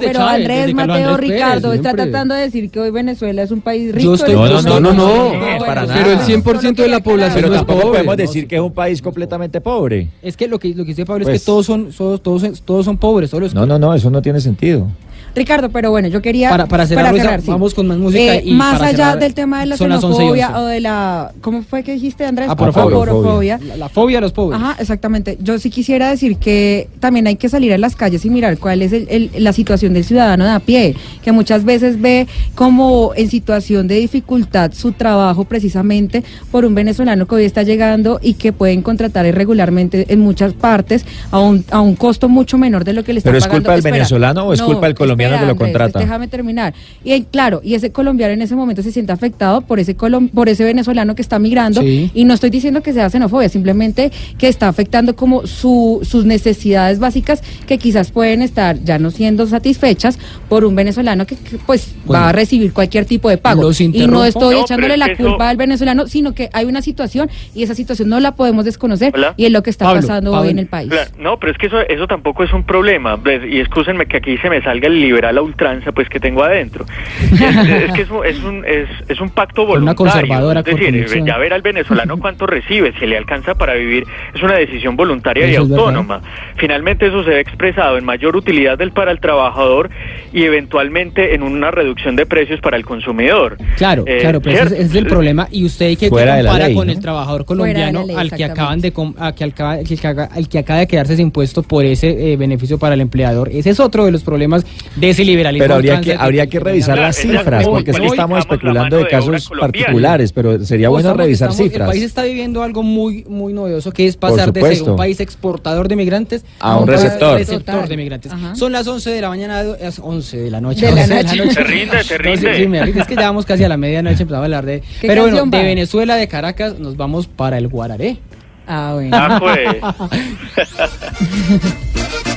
Pero Andrés Mateo Ricardo está tratando de decir que hoy Venezuela es un país rico
no, no, no, no, no, para
Pero el
nada.
100% de la población
Pero
no es pobre.
podemos decir que es un país completamente pobre.
Es que lo que, lo que dice Pablo es
Pues-
que todos son, todos, todos, todos son pobres. Todos los
No, no, no, eso no tiene sentido.
Ricardo, pero bueno, yo quería.
Para- para cerrar, Luisa, vamos con más música
Eh,
y
más
para
allá
cerrar,
del tema de la
son las 11 y
xenofobia
11.
o de la. ¿Cómo fue que dijiste, Andrés?
Aporofobia.
Aporofobia.
La, la fobia a los pobres.
Ajá, exactamente. Yo sí quisiera decir que también hay que salir a las calles y mirar cuál es el- el- la situación del ciudadano de a pie, que muchas veces ve como en situación de dificultad su trabajo precisamente por un venezolano que hoy está llegando y que pueden contratar irregularmente en muchas partes a un, a un costo mucho menor de lo que le está
¿Pero es
pagando.
culpa del venezolano o es
no,
culpa del colombiano que lo
Andrés,
contrata?
déjame terminar. Y eh, claro, y ese colombiano en ese momento se siente afectado por ese colom- por ese venezolano que está migrando
Sí.
y no estoy diciendo que sea xenofobia, simplemente que está afectando como su, sus necesidades básicas que quizás pueden estar ya no siendo satisfechas por un venezolano que, que, pues
Bueno.
va a recibir cualquier tipo de pago.
Los
Y no estoy
No,
echándole la
eso-
culpa al venezolano, sino que hay una situación y esa situación no la podemos desconocer
Hola.
y es lo que está
Pablo,
pasando
Pablo.
hoy en el país.
Claro, No, pero es que eso, eso tampoco es un problema. Y excúsenme que aquí se me salga el liberal a ultranza pues que tengo adentro. Es, es que es un, es, un, es, es un pacto
una
voluntario.
conservadora
es decir, ya ver al venezolano cuánto recibe, si le alcanza para vivir, es una decisión voluntaria y autónoma. Finalmente eso se ve expresado en mayor utilidad del para el trabajador y eventualmente en una reducción de precios para el consumidor.
Claro,
Eh,
claro, pero ese es, el problema y usted que, compara
ley,
con
¿no?
el trabajador colombiano
ley,
al que acaban de com- a que, caga- al que acaba de quedarse ese impuesto por ese eh, beneficio para el empleador. Ese es otro de los problemas de ese liberalismo.
Pero habría que, habría que revisar las cifras, porque es que estamos especulando de casos particulares, pero sería bueno revisar cifras.
El país está viviendo algo muy muy novedoso que es pasar de ser un país exportador de migrantes
A un receptor.
de migrantes. Son las 11 de la mañana, es 11 de la noche.
De la
11
noche.
Te rinde, te
No,
rinde.
sí, sí, me rinde. Es que ya vamos casi a la medianoche, empezamos a hablar de...
¿Qué
Pero bueno, de? Venezuela, de Caracas, nos vamos para el Guararé.
Ah, bueno.
Ah, pues.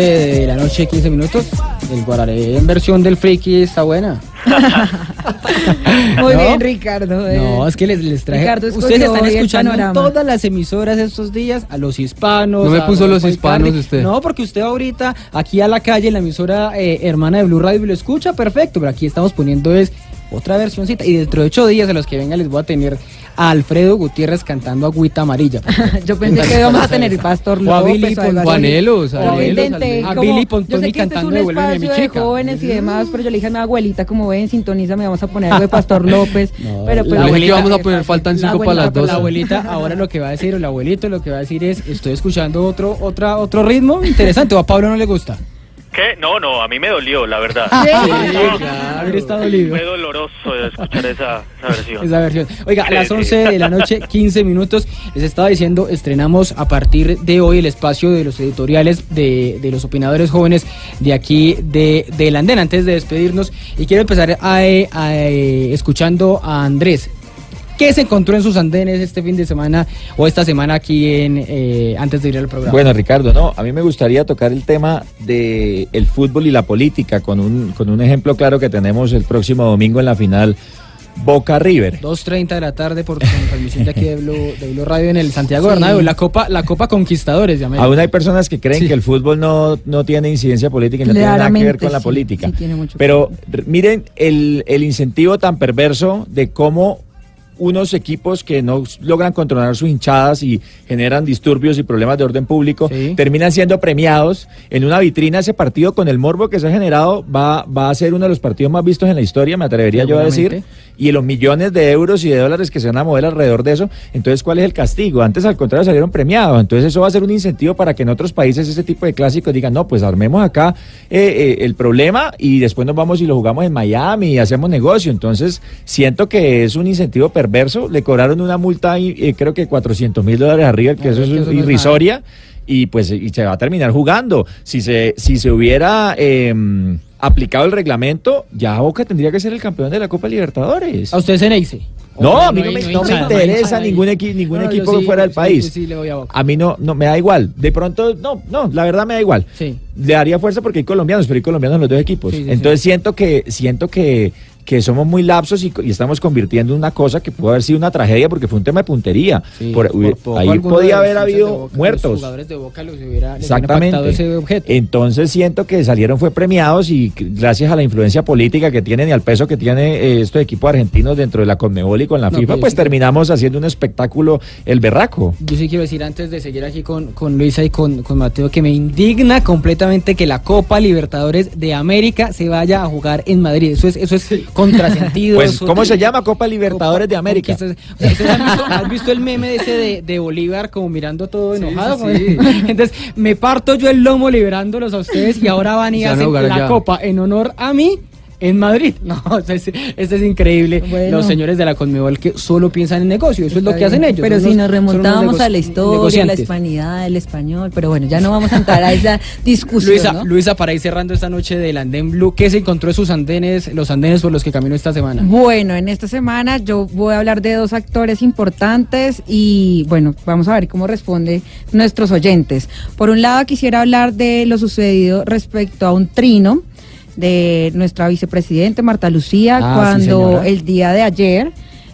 de la noche, 15 minutos. El Guararé en versión del friki está buena.
Muy bien, Ricardo.
No, eh. es que les, les traje.
Ricardo
Ustedes están escuchando todas las emisoras estos días a los hispanos.
No me puso los hispanos usted.
No, porque usted ahorita aquí a la calle, en la emisora eh, hermana de Blue Radio, lo escucha perfecto, pero aquí estamos poniendo es otra versioncita y dentro de ocho días a los que vengan les voy a tener a Alfredo Gutiérrez cantando Agüita Amarilla.
Yo pensé que íbamos a tener Pastor
O a
López
Billy
o Yo
Juanelos,
intenté
a Billy
yo
Pontoni
sé que este es
cantando
un
a
espacio de jóvenes y demás, pero yo le dije a mi abuelita, como ven, sintoniza, me vamos a poner algo de Pastor López. pero pues
la abuelita- vamos a poner faltan cinco para las dos.
La abuelita ahora lo que va a decir, o el abuelito lo que va a decir es, estoy escuchando otro, otra, otro ritmo interesante, o a Pablo no le gusta.
¿Qué? No, no, a mí me dolió, la verdad.
Sí,
No,
claro, estado dolido.
Fue doloroso escuchar esa, esa versión.
Esa versión. Oiga, a las
Sí, sí.
11 de la noche, 15 minutos, les estaba diciendo, estrenamos a partir de hoy el espacio de los editoriales de, de los opinadores jóvenes de aquí de, del Andén, antes de despedirnos. Y quiero empezar a, eh, a, eh, escuchando a Andrés. ¿Qué se encontró en sus andenes este fin de semana o esta semana aquí en eh, antes de ir al programa?
Bueno, Ricardo, no, a mí me gustaría tocar el tema de el fútbol y la política con un, con un ejemplo claro que tenemos el próximo domingo en la final Boca River.
2.30 de la tarde por transmisión de aquí de Blue, de Blue Radio en el Santiago Bernabéu, la Copa, la Copa Conquistadores América.
Aún hay personas que creen que el fútbol no, no tiene incidencia política y no tiene nada que ver con la
sí,
política.
sí tiene mucho
Pero miren el, el incentivo tan perverso de cómo unos equipos que no logran controlar sus hinchadas y generan disturbios y problemas de orden público terminan siendo premiados en una vitrina. Ese partido con el morbo que se ha generado va, va a ser uno de los partidos más vistos en la historia me atrevería yo a decir. Y los millones de euros y de dólares que se van a mover alrededor de eso, entonces ¿cuál es el castigo? Antes al contrario salieron premiados, entonces eso va a ser un incentivo para que en otros países ese tipo de clásicos digan, no, pues armemos acá eh, eh, el problema y después nos vamos y lo jugamos en Miami y hacemos negocio, entonces siento que es un incentivo perverso, le cobraron una multa, eh, creo que 400 mil dólares arriba, que eso es
que eso no es
irrisoria y pues y se va a terminar jugando. Si se, si se hubiera eh, aplicado el reglamento, ya Boca tendría que ser el campeón de la Copa Libertadores.
¿A usted se dice?
No, a mí
no
no, me, no
no no
interesa ningún, equi- ningún
No,
equipo
sí,
fuera del
sí,
país.
sí, sí, le voy a Boca.
A mí no, no, me da igual. De pronto, no, no, la verdad me da igual.
Sí.
Le daría fuerza porque hay colombianos, pero hay colombianos en los dos equipos. Entonces siento que, siento que, que somos muy lapsos y, y estamos convirtiendo en una cosa que pudo haber sido una tragedia porque fue un tema de puntería.
Sí,
Por-
por poco
ahí podía haber habido
Boca, Los
muertos.
jugadores de Boca los hubiera, les impactado ese
Exactamente.
objeto.
Entonces siento que salieron fue premiados y gracias a la influencia política que tienen y al peso que tiene eh, estos equipos argentinos dentro de la Conmebol y con la
No,
FIFA, pues
sí que-
terminamos haciendo un espectáculo el berraco.
Yo sí quiero decir antes de seguir aquí con, con Luisa y con, con Mateo que me indigna completamente que la Copa Libertadores de América se vaya a jugar en Madrid. Eso es, eso es contrasentido.
Pues, ¿cómo se llama Copa Libertadores de América?
O sea, ¿ustedes han, visto, visto el meme de ese de, de Bolívar como mirando todo enojado?
sí,
Entonces, me parto yo el lomo liberándolos a ustedes y ahora van y hacen la. Copa en honor a mí. En Madrid. No, o sea, es, esto es increíble.
Bueno.
Los señores de la Conmebol que solo piensan en negocio. Eso es lo que hacen ellos.
Pero si nos remontábamos a la historia, a la hispanidad, el español, pero bueno, ya no vamos a entrar a esa discusión.
Luisa,
¿no?
Luisa, para ir cerrando esta noche del Andén Blue, ¿qué se encontró en sus andenes, los andenes por los que caminó esta semana?
Bueno, en esta semana yo voy a hablar de dos actores importantes y bueno, vamos a ver cómo responde nuestros oyentes. Por un lado, quisiera hablar de lo sucedido respecto a un trino de nuestra vicepresidente Marta Lucía
Ah,
cuando el día de ayer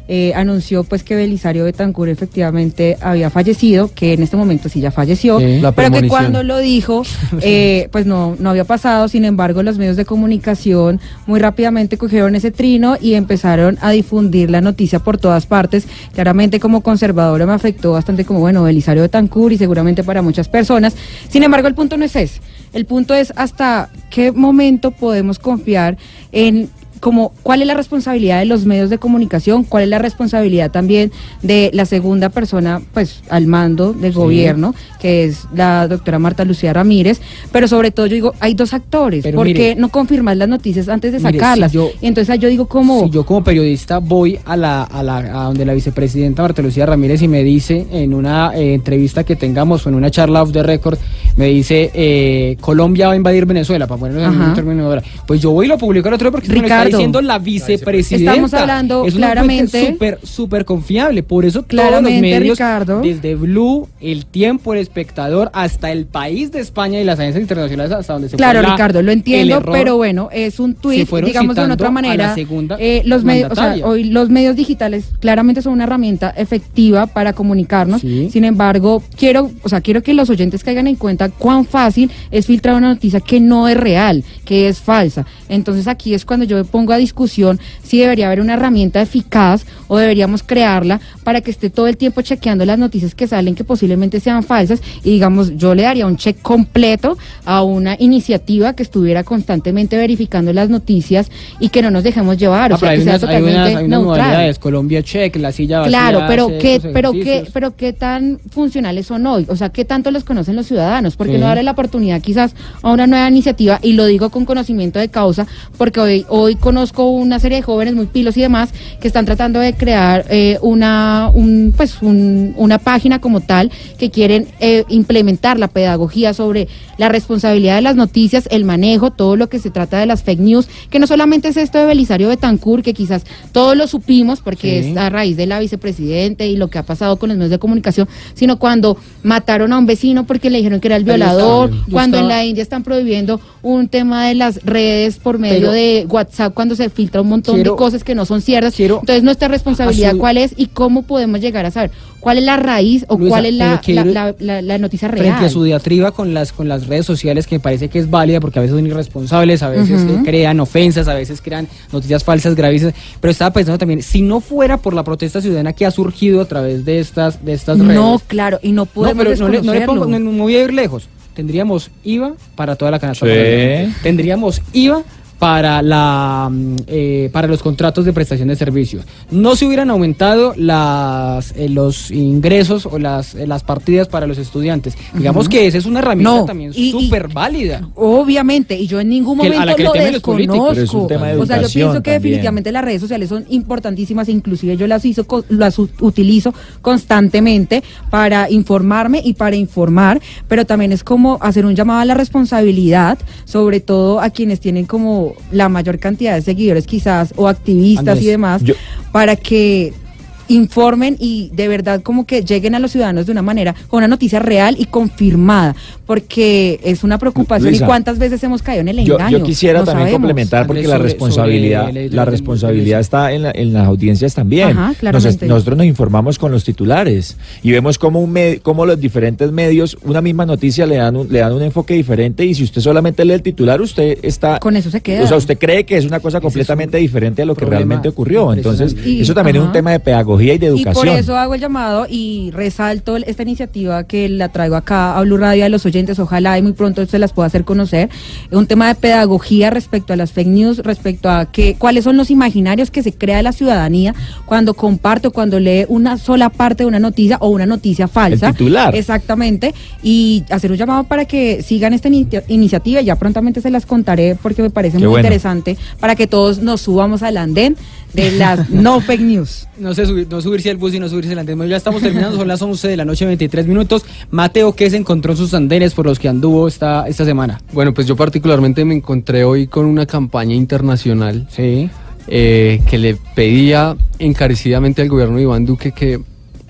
eh, anunció pues que Belisario Betancur efectivamente había fallecido, que en este momento sí ya falleció,
Sí.
Pero que cuando lo dijo, eh, pues no, no había pasado. Sin embargo, los medios de comunicación muy rápidamente cogieron ese trino y empezaron a difundir la noticia por todas partes. Claramente como conservadora me afectó bastante como, bueno, Belisario de Tancur y seguramente para muchas personas. Sin embargo, el punto no es ese. El punto es hasta qué momento podemos confiar en como cuál es la responsabilidad de los medios de comunicación, cuál es la responsabilidad también de la segunda persona, pues al mando del
Sí.
gobierno, que es la doctora Marta Lucía Ramírez, pero sobre todo yo digo, hay dos actores, ¿por
mire-
qué no confirmar las noticias antes de
Mire,
sacarlas?
si yo-
y entonces yo digo como...
Si yo como periodista voy a la, a la a donde la vicepresidenta Marta Lucía Ramírez y me dice en una eh, entrevista que tengamos o en una charla off the record, me dice eh, Colombia va a invadir Venezuela, para ponerlo en un término ahora. Pues yo voy y lo publico al otro día porque me lo está diciendo la vicepresidenta.
Estamos hablando
es una
claramente-
súper, súper confiable. Por eso todos los
Claramente,
medios,
Ricardo.
desde Blue, El Tiempo, El Espectador, hasta El País de España y las agencias internacionales hasta donde se
Claro,
fue la-
Ricardo, lo entiendo,
error,
pero bueno, es un tuit, digamos de una otra
a la
manera.
segunda
eh, los medios, o sea, hoy los medios digitales claramente son una herramienta efectiva para comunicarnos.
Sí.
Sin embargo, quiero, o sea, quiero que los oyentes caigan en cuenta cuán fácil es filtrar una noticia que no es real, que es falsa. Entonces aquí es cuando yo me pongo a discusión si debería haber una herramienta eficaz o deberíamos crearla para que esté todo el tiempo chequeando las noticias que salen que posiblemente sean falsas y digamos yo le daría un check completo a una iniciativa que estuviera constantemente verificando las noticias y que no nos dejemos llevar, o
Ah,
sea,
pero hay
que sea
hay
totalmente
unas, hay unas
neutral.
modalidades, Colombia check, la silla vacía.
Claro, pero qué, pero qué, pero qué tan funcionales son hoy, o sea, qué tanto los conocen los ciudadanos. Ciudadanos, porque
Sí.
no darle la oportunidad quizás a una nueva iniciativa, y lo digo con conocimiento de causa, porque hoy, hoy conozco una serie de jóvenes muy pilos y demás que están tratando de crear eh, una, un, pues un- una página como tal que quieren eh, implementar la pedagogía sobre la responsabilidad de las noticias, el manejo, todo lo que se trata de las fake news, que no solamente es esto de Belisario Betancourt, que quizás todos lo supimos porque
Sí.
es a raíz de la vicepresidente y lo que ha pasado con los medios de comunicación, sino cuando mataron a un vecino porque le dijeron que era
está.
violador, cuando en la India están prohibiendo un tema de las redes por medio
Pero-
de WhatsApp cuando se filtra un montón
Quiero-
de cosas que no son ciertas. Entonces nuestra responsabilidad cuál es y cómo podemos llegar a saber cuál es la raíz o
Luisa,
cuál es la, la, la- la- la noticia real.
frente a su diatriba con las con las redes sociales que me parece que es válida porque a veces son irresponsables, a veces
Ujú.
eh, crean ofensas, a veces crean noticias falsas gravísimas, pero estaba pensando también si no fuera por la protesta ciudadana que ha surgido a través de estas de estas redes.
No, claro, y no podemos
no, pero no le, no le pongo, no, no voy a ir lejos. Tendríamos IVA para toda la canasta.
Sí.
Tendríamos IVA para la mm, eh, para los contratos de prestación de servicios. No se hubieran aumentado las eh, los ingresos o las eh, las partidas para los estudiantes. Digamos que esa es una herramienta
No,
también súper válida.
Obviamente, y yo en ningún
Que- a
momento
la que
lo desconozco.
pero es un tema de
o sea, yo pienso que
también.
definitivamente las redes sociales son importantísimas, inclusive yo las hizo, las utilizo constantemente para informarme y para informar, pero también es como hacer un llamado a la responsabilidad, sobre todo a quienes tienen como la mayor cantidad de seguidores quizás o activistas
Andrés,
y demás,
yo-
para que informen y de verdad como que lleguen a los ciudadanos de una manera, con una noticia real y confirmada, porque es una preocupación
Luisa,
y cuántas veces hemos caído en el engaño.
yo quisiera
No
también
sabemos.
complementar porque la
sobre-
responsabilidad,
sobre
la responsabilidad está en, la- en las audiencias también.
Ajá,
Nos- nosotros nos informamos con los titulares y vemos cómo, un me- cómo los diferentes medios una misma noticia le dan un, le dan un enfoque diferente y si usted solamente lee el titular usted está
con eso se queda.
o sea usted cree que es una cosa completamente diferente a lo que realmente ocurrió. Entonces
Y-
eso también es un tema de pedagogía y de
Y por eso hago el llamado y resalto esta iniciativa que la traigo acá a Blue Radio a los oyentes. Ojalá y muy pronto se las pueda hacer conocer. Es un tema de pedagogía respecto a las fake news, respecto a que, cuáles son los imaginarios que se crea la ciudadanía cuando comparte o cuando lee una sola parte de una noticia o una noticia falsa.
El titular.
Exactamente. Y hacer un llamado para que sigan esta ini- iniciativa. Ya prontamente se las contaré porque me parece
Qué
muy
bueno.
interesante para que todos nos subamos al andén de las no fake news.
No sé subir- no subirse al bus y no subirse al andén. Bueno, Ya estamos terminando, son las 11 de la noche, 23 minutos. Mateo, ¿qué se encontró en sus andenes por los que anduvo esta, esta semana?
Bueno, pues yo particularmente me encontré hoy con una campaña internacional eh, que le pedía encarecidamente al gobierno de Iván Duque que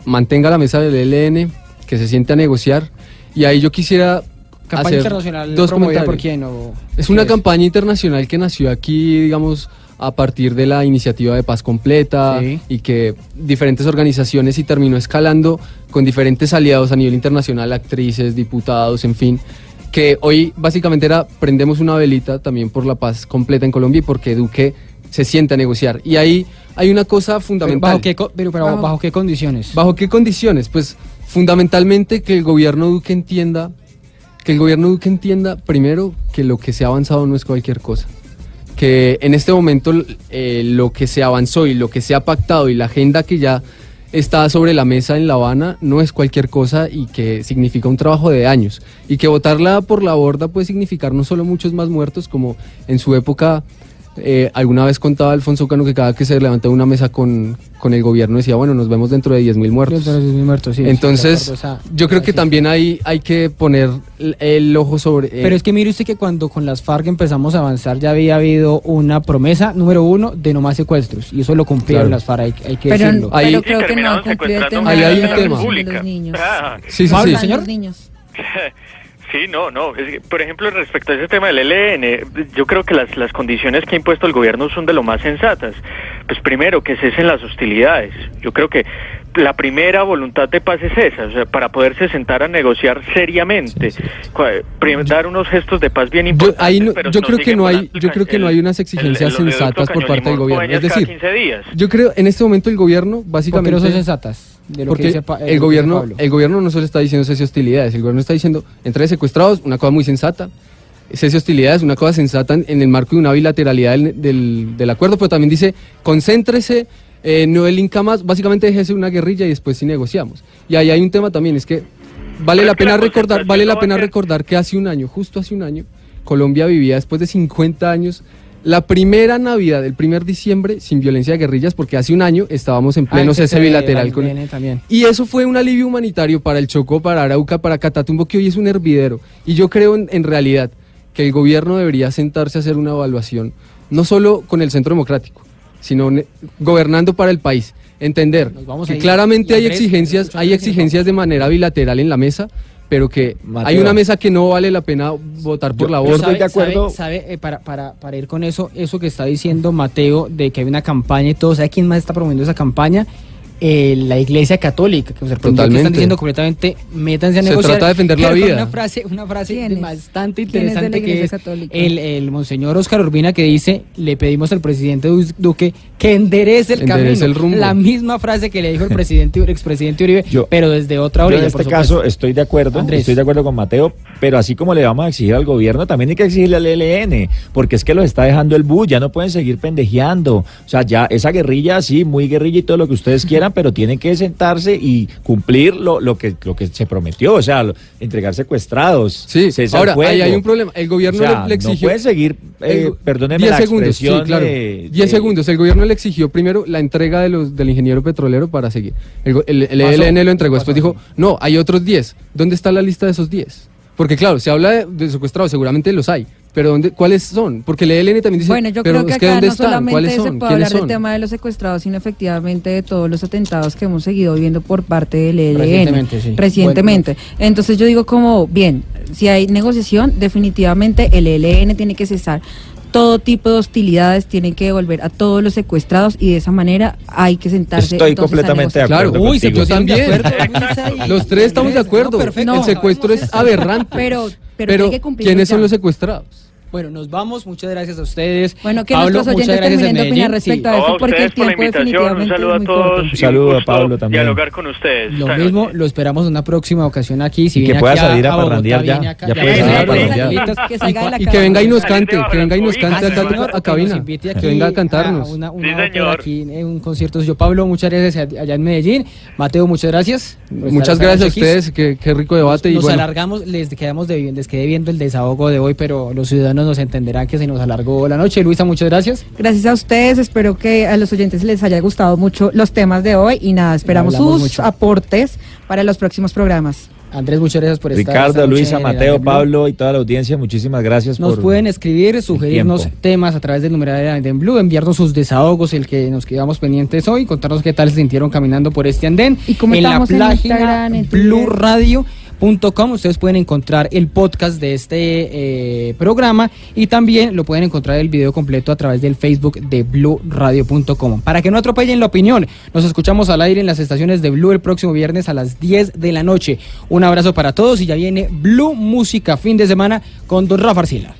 mantenga la mesa del ELN, que se siente a negociar. Y ahí yo quisiera
¿Campaña
hacer
internacional
dos
promovida por
comentarios.
quién? o-
Es una campaña internacional que nació aquí, digamos, a partir de la iniciativa de paz completa
Sí.
y que diferentes organizaciones y terminó escalando con diferentes aliados a nivel internacional, actrices, diputados, en fin, que hoy básicamente era prendemos una velita también por la paz completa en Colombia y porque Duque se siente a negociar. Y ahí hay una cosa
Pero
fundamental.
¿Bajo qué, pero, pero
Bajo-
¿bajo qué condiciones?
¿Bajo qué condiciones? Pues fundamentalmente que el gobierno Duque entienda, que el gobierno Duque entienda primero que lo que se ha avanzado no es cualquier cosa. Que en este momento eh, lo que se avanzó y lo que se ha pactado y la agenda que ya está sobre la mesa en La Habana no es cualquier cosa y que significa un trabajo de años. Y que votarla por la borda puede significar no solo muchos más muertos, como en su época eh, alguna vez contaba Alfonso Cano que cada que se levantaba una mesa con, con el gobierno decía, bueno, nos vemos dentro de 10.000 muertos.
Dentro de 10.000 muertos, sí,
Entonces,
de acuerdo, o sea,
yo creo que también hay, hay que poner el, el ojo sobre... eh,
Pero es que mire usted que cuando con las FARC empezamos a avanzar ya había habido una promesa, número uno, de no más secuestros. Y eso lo cumplieron
Claro.
las FARC, hay, hay que
Pero,
decirlo.
pero creo que no han cumplido el tema
Ahí hay un tema.
protección de los niños.
Sí, sí, sí.
señor.
Los niños.
Sí, no, no. Es que, por ejemplo, respecto a ese tema del ELN, yo creo que las, las condiciones que ha impuesto el gobierno son de lo más sensatas. Pues primero, que cesen las hostilidades. Yo creo que la primera voluntad de paz es esa, o sea, para poderse sentar a negociar seriamente, prim- dar unos gestos de paz bien
Yo,
importantes.
ahí no-
pero
yo
no
creo que no hay, yo creo que no hay unas exigencias
el
sensatas por parte del gobierno. Es decir,
15 días.
yo creo en este momento el gobierno
¿Por qué
básicamente
no son sensatas? De lo que
porque
dice eh,
el
dice
gobierno,
Pablo.
el gobierno no solo está diciendo cese hostilidades, el gobierno está diciendo entre secuestrados, una cosa muy sensata, cese hostilidades, una cosa sensata en, en el marco de una bilateralidad del, del- del acuerdo, pero también dice concéntrese, eh, no el más, básicamente déjese una guerrilla y después sí negociamos. Y ahí hay un tema también, es que vale la pena
la
recordar, vale la pena recordar que hace un año, justo hace un año, Colombia vivía después de 50 años la primera Navidad, el primer diciembre sin violencia de guerrillas, porque hace un año estábamos en pleno cese
ese
bilateral con
también.
y eso fue un alivio humanitario para el Chocó, para Arauca, para Catatumbo, que hoy es un hervidero. Y yo creo en, en realidad que el gobierno debería sentarse a hacer una evaluación, no solo con el Centro Democrático, sino gobernando para el país. Entender
vamos
que claramente hay exigencias, hay exigencias de manera bilateral en la mesa, pero que hay una mesa que no vale la pena votar por la voz.
estoy de acuerdo.
¿Sabe, sabe, eh, para, para, para ir con eso, eso que está diciendo Mateo, de que hay una campaña y todo, ¿sabe quién más está promoviendo esa campaña? Eh, la Iglesia Católica, que me sorprendió que
Totalmente.
están diciendo completamente, métanse a
Se
negociar.
trata de defender la vida.
Una frase, una frase
¿Quién es?
bastante
¿Quién es de la
interesante que es
Católica?
el, el monseñor Oscar Urbina que dice, le pedimos al presidente Du- Duque que enderece el
Enderece
camino.
el rumbo.
La misma frase que le dijo el presidente, el expresidente Uribe, pero desde otra
Yo
orilla.
en este caso estoy de acuerdo,
Andrés.
estoy de acuerdo con Mateo, pero así como le vamos a exigir al gobierno, también hay que exigirle al ELN, porque es que los está dejando el bus, ya no pueden seguir pendejeando. O sea, ya esa guerrilla, sí, muy guerrilla y todo lo que ustedes quieran, pero tienen que sentarse y cumplir lo, lo que lo que se prometió, o sea, lo- entregar secuestrados.
Sí, ahora, ahí hay un problema. El gobierno
O sea,
le, exigió...
No pueden seguir, eh,
el-
perdónenme
10
la
segundos,
expresión,
sí, claro.
eh,
10
eh,
segundos. El gobierno le exigió primero la entrega de los del ingeniero petrolero para seguir. El, el, el
Pasó.
ELN lo entregó. Después dijo, no, hay otros 10. ¿Dónde está la lista de esos 10? Porque claro, se habla de, de secuestrados, seguramente los hay. Pero ¿dónde, ¿cuáles son? Porque el ELN también dice,
Bueno, yo
pero
creo que
es que
acá
¿dónde
no
están?
solamente
¿Cuáles
se
son?
puede
¿Quiénes
hablar del tema de los secuestrados, sino efectivamente de todos los atentados que hemos seguido viendo por parte del ELN.
Recientemente, sí.
Recientemente. Entonces yo digo como, bien, si hay negociación, definitivamente el ELN tiene que cesar todo tipo de hostilidades, tienen que devolver a todos los secuestrados y de esa manera hay que sentarse.
Estoy completamente de acuerdo
Claro, uy, se- yo también.
De
Los tres estamos de acuerdo.
perfecto.
el
No,
secuestro es aberrante.
Pero, pero, hay que cumplirlo
¿quiénes son los secuestrados?
Bueno, nos vamos. Muchas gracias a ustedes.
Bueno, que
Pablo,
nuestros oyentes
gracias
terminen de
en
opinar
Medellín.
respecto a eso,
a
porque el
ustedes por la
tiempo
invitación, un
definitivamente
saludo
es
a todos.
corto.
Un saludo a Pablo también.
Dialogar con ustedes.
Lo mismo,
noche.
lo esperamos una próxima ocasión aquí. Si
Y que
viene
pueda salir a parrandear ya.
acá,
Ya
ya
puede salir a
a
parrandear.
Y que venga y nos cante, que venga y nos cante acá a cabina. Que
aquí
venga a cantarnos.
Una, aquí en un concierto. Yo, Pablo, muchas gracias allá en Medellín. Mateo, muchas gracias.
Muchas gracias a ustedes, qué, qué rico debate. y
Nos alargamos, les quedamos de, les quedé viendo el desahogo de hoy, pero los ciudadanos nos entenderán que se nos alargó la noche. Luisa, muchas gracias.
Gracias a ustedes, espero que a los oyentes les haya gustado mucho los temas de hoy y nada, esperamos sus
mucho.
aportes para los próximos programas.
Andrés, muchas gracias por estar. esta
Ricardo, Luisa, Mateo,
Andén Blue.
Pablo y toda la audiencia, muchísimas gracias
Nos
por
pueden escribir, sugerirnos temas a través del numeral de en Blue, enviarnos sus desahogos, el que nos quedamos pendientes hoy, contarnos qué tal se sintieron caminando por este andén.
Y cómo
en la
en
página
Instagram, en
Ustedes pueden encontrar el podcast de este eh, programa y también lo pueden encontrar el video completo a través del Facebook de bluradio.com. Para que no atropellen la opinión, nos escuchamos al aire en las estaciones de Blue el próximo viernes a las 10 de la noche. Un abrazo para todos y ya viene Blue Música fin de semana con Don Rafa Arcila.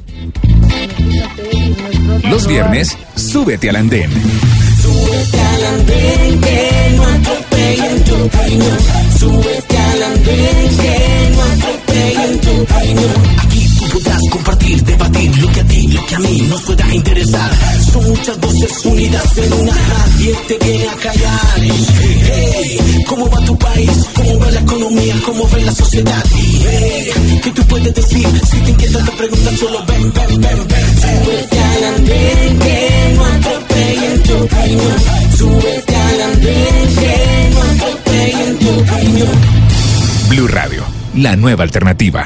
Los viernes, súbete al andén.
Súbete al andén que no atropellen tu opinión. Súbete al andén que no tu opinión. Aquí podrás compartir, debatir lo que a ti, lo que a mí nos pueda interesar. Son muchas voces unidas en una. Nadie te viene a callar. Hey, ¿Cómo va tu país? ¿Cómo va la economía? ¿Cómo ve la sociedad? Hey, ¿Qué tú puedes decir? Si te inquietas te preguntas, solo ven, ven, ven, ven. Súbete al andén que no atropellen tu opinión. Súbete al andén que no atropellen tu opinión.
Blue Radio, la nueva alternativa.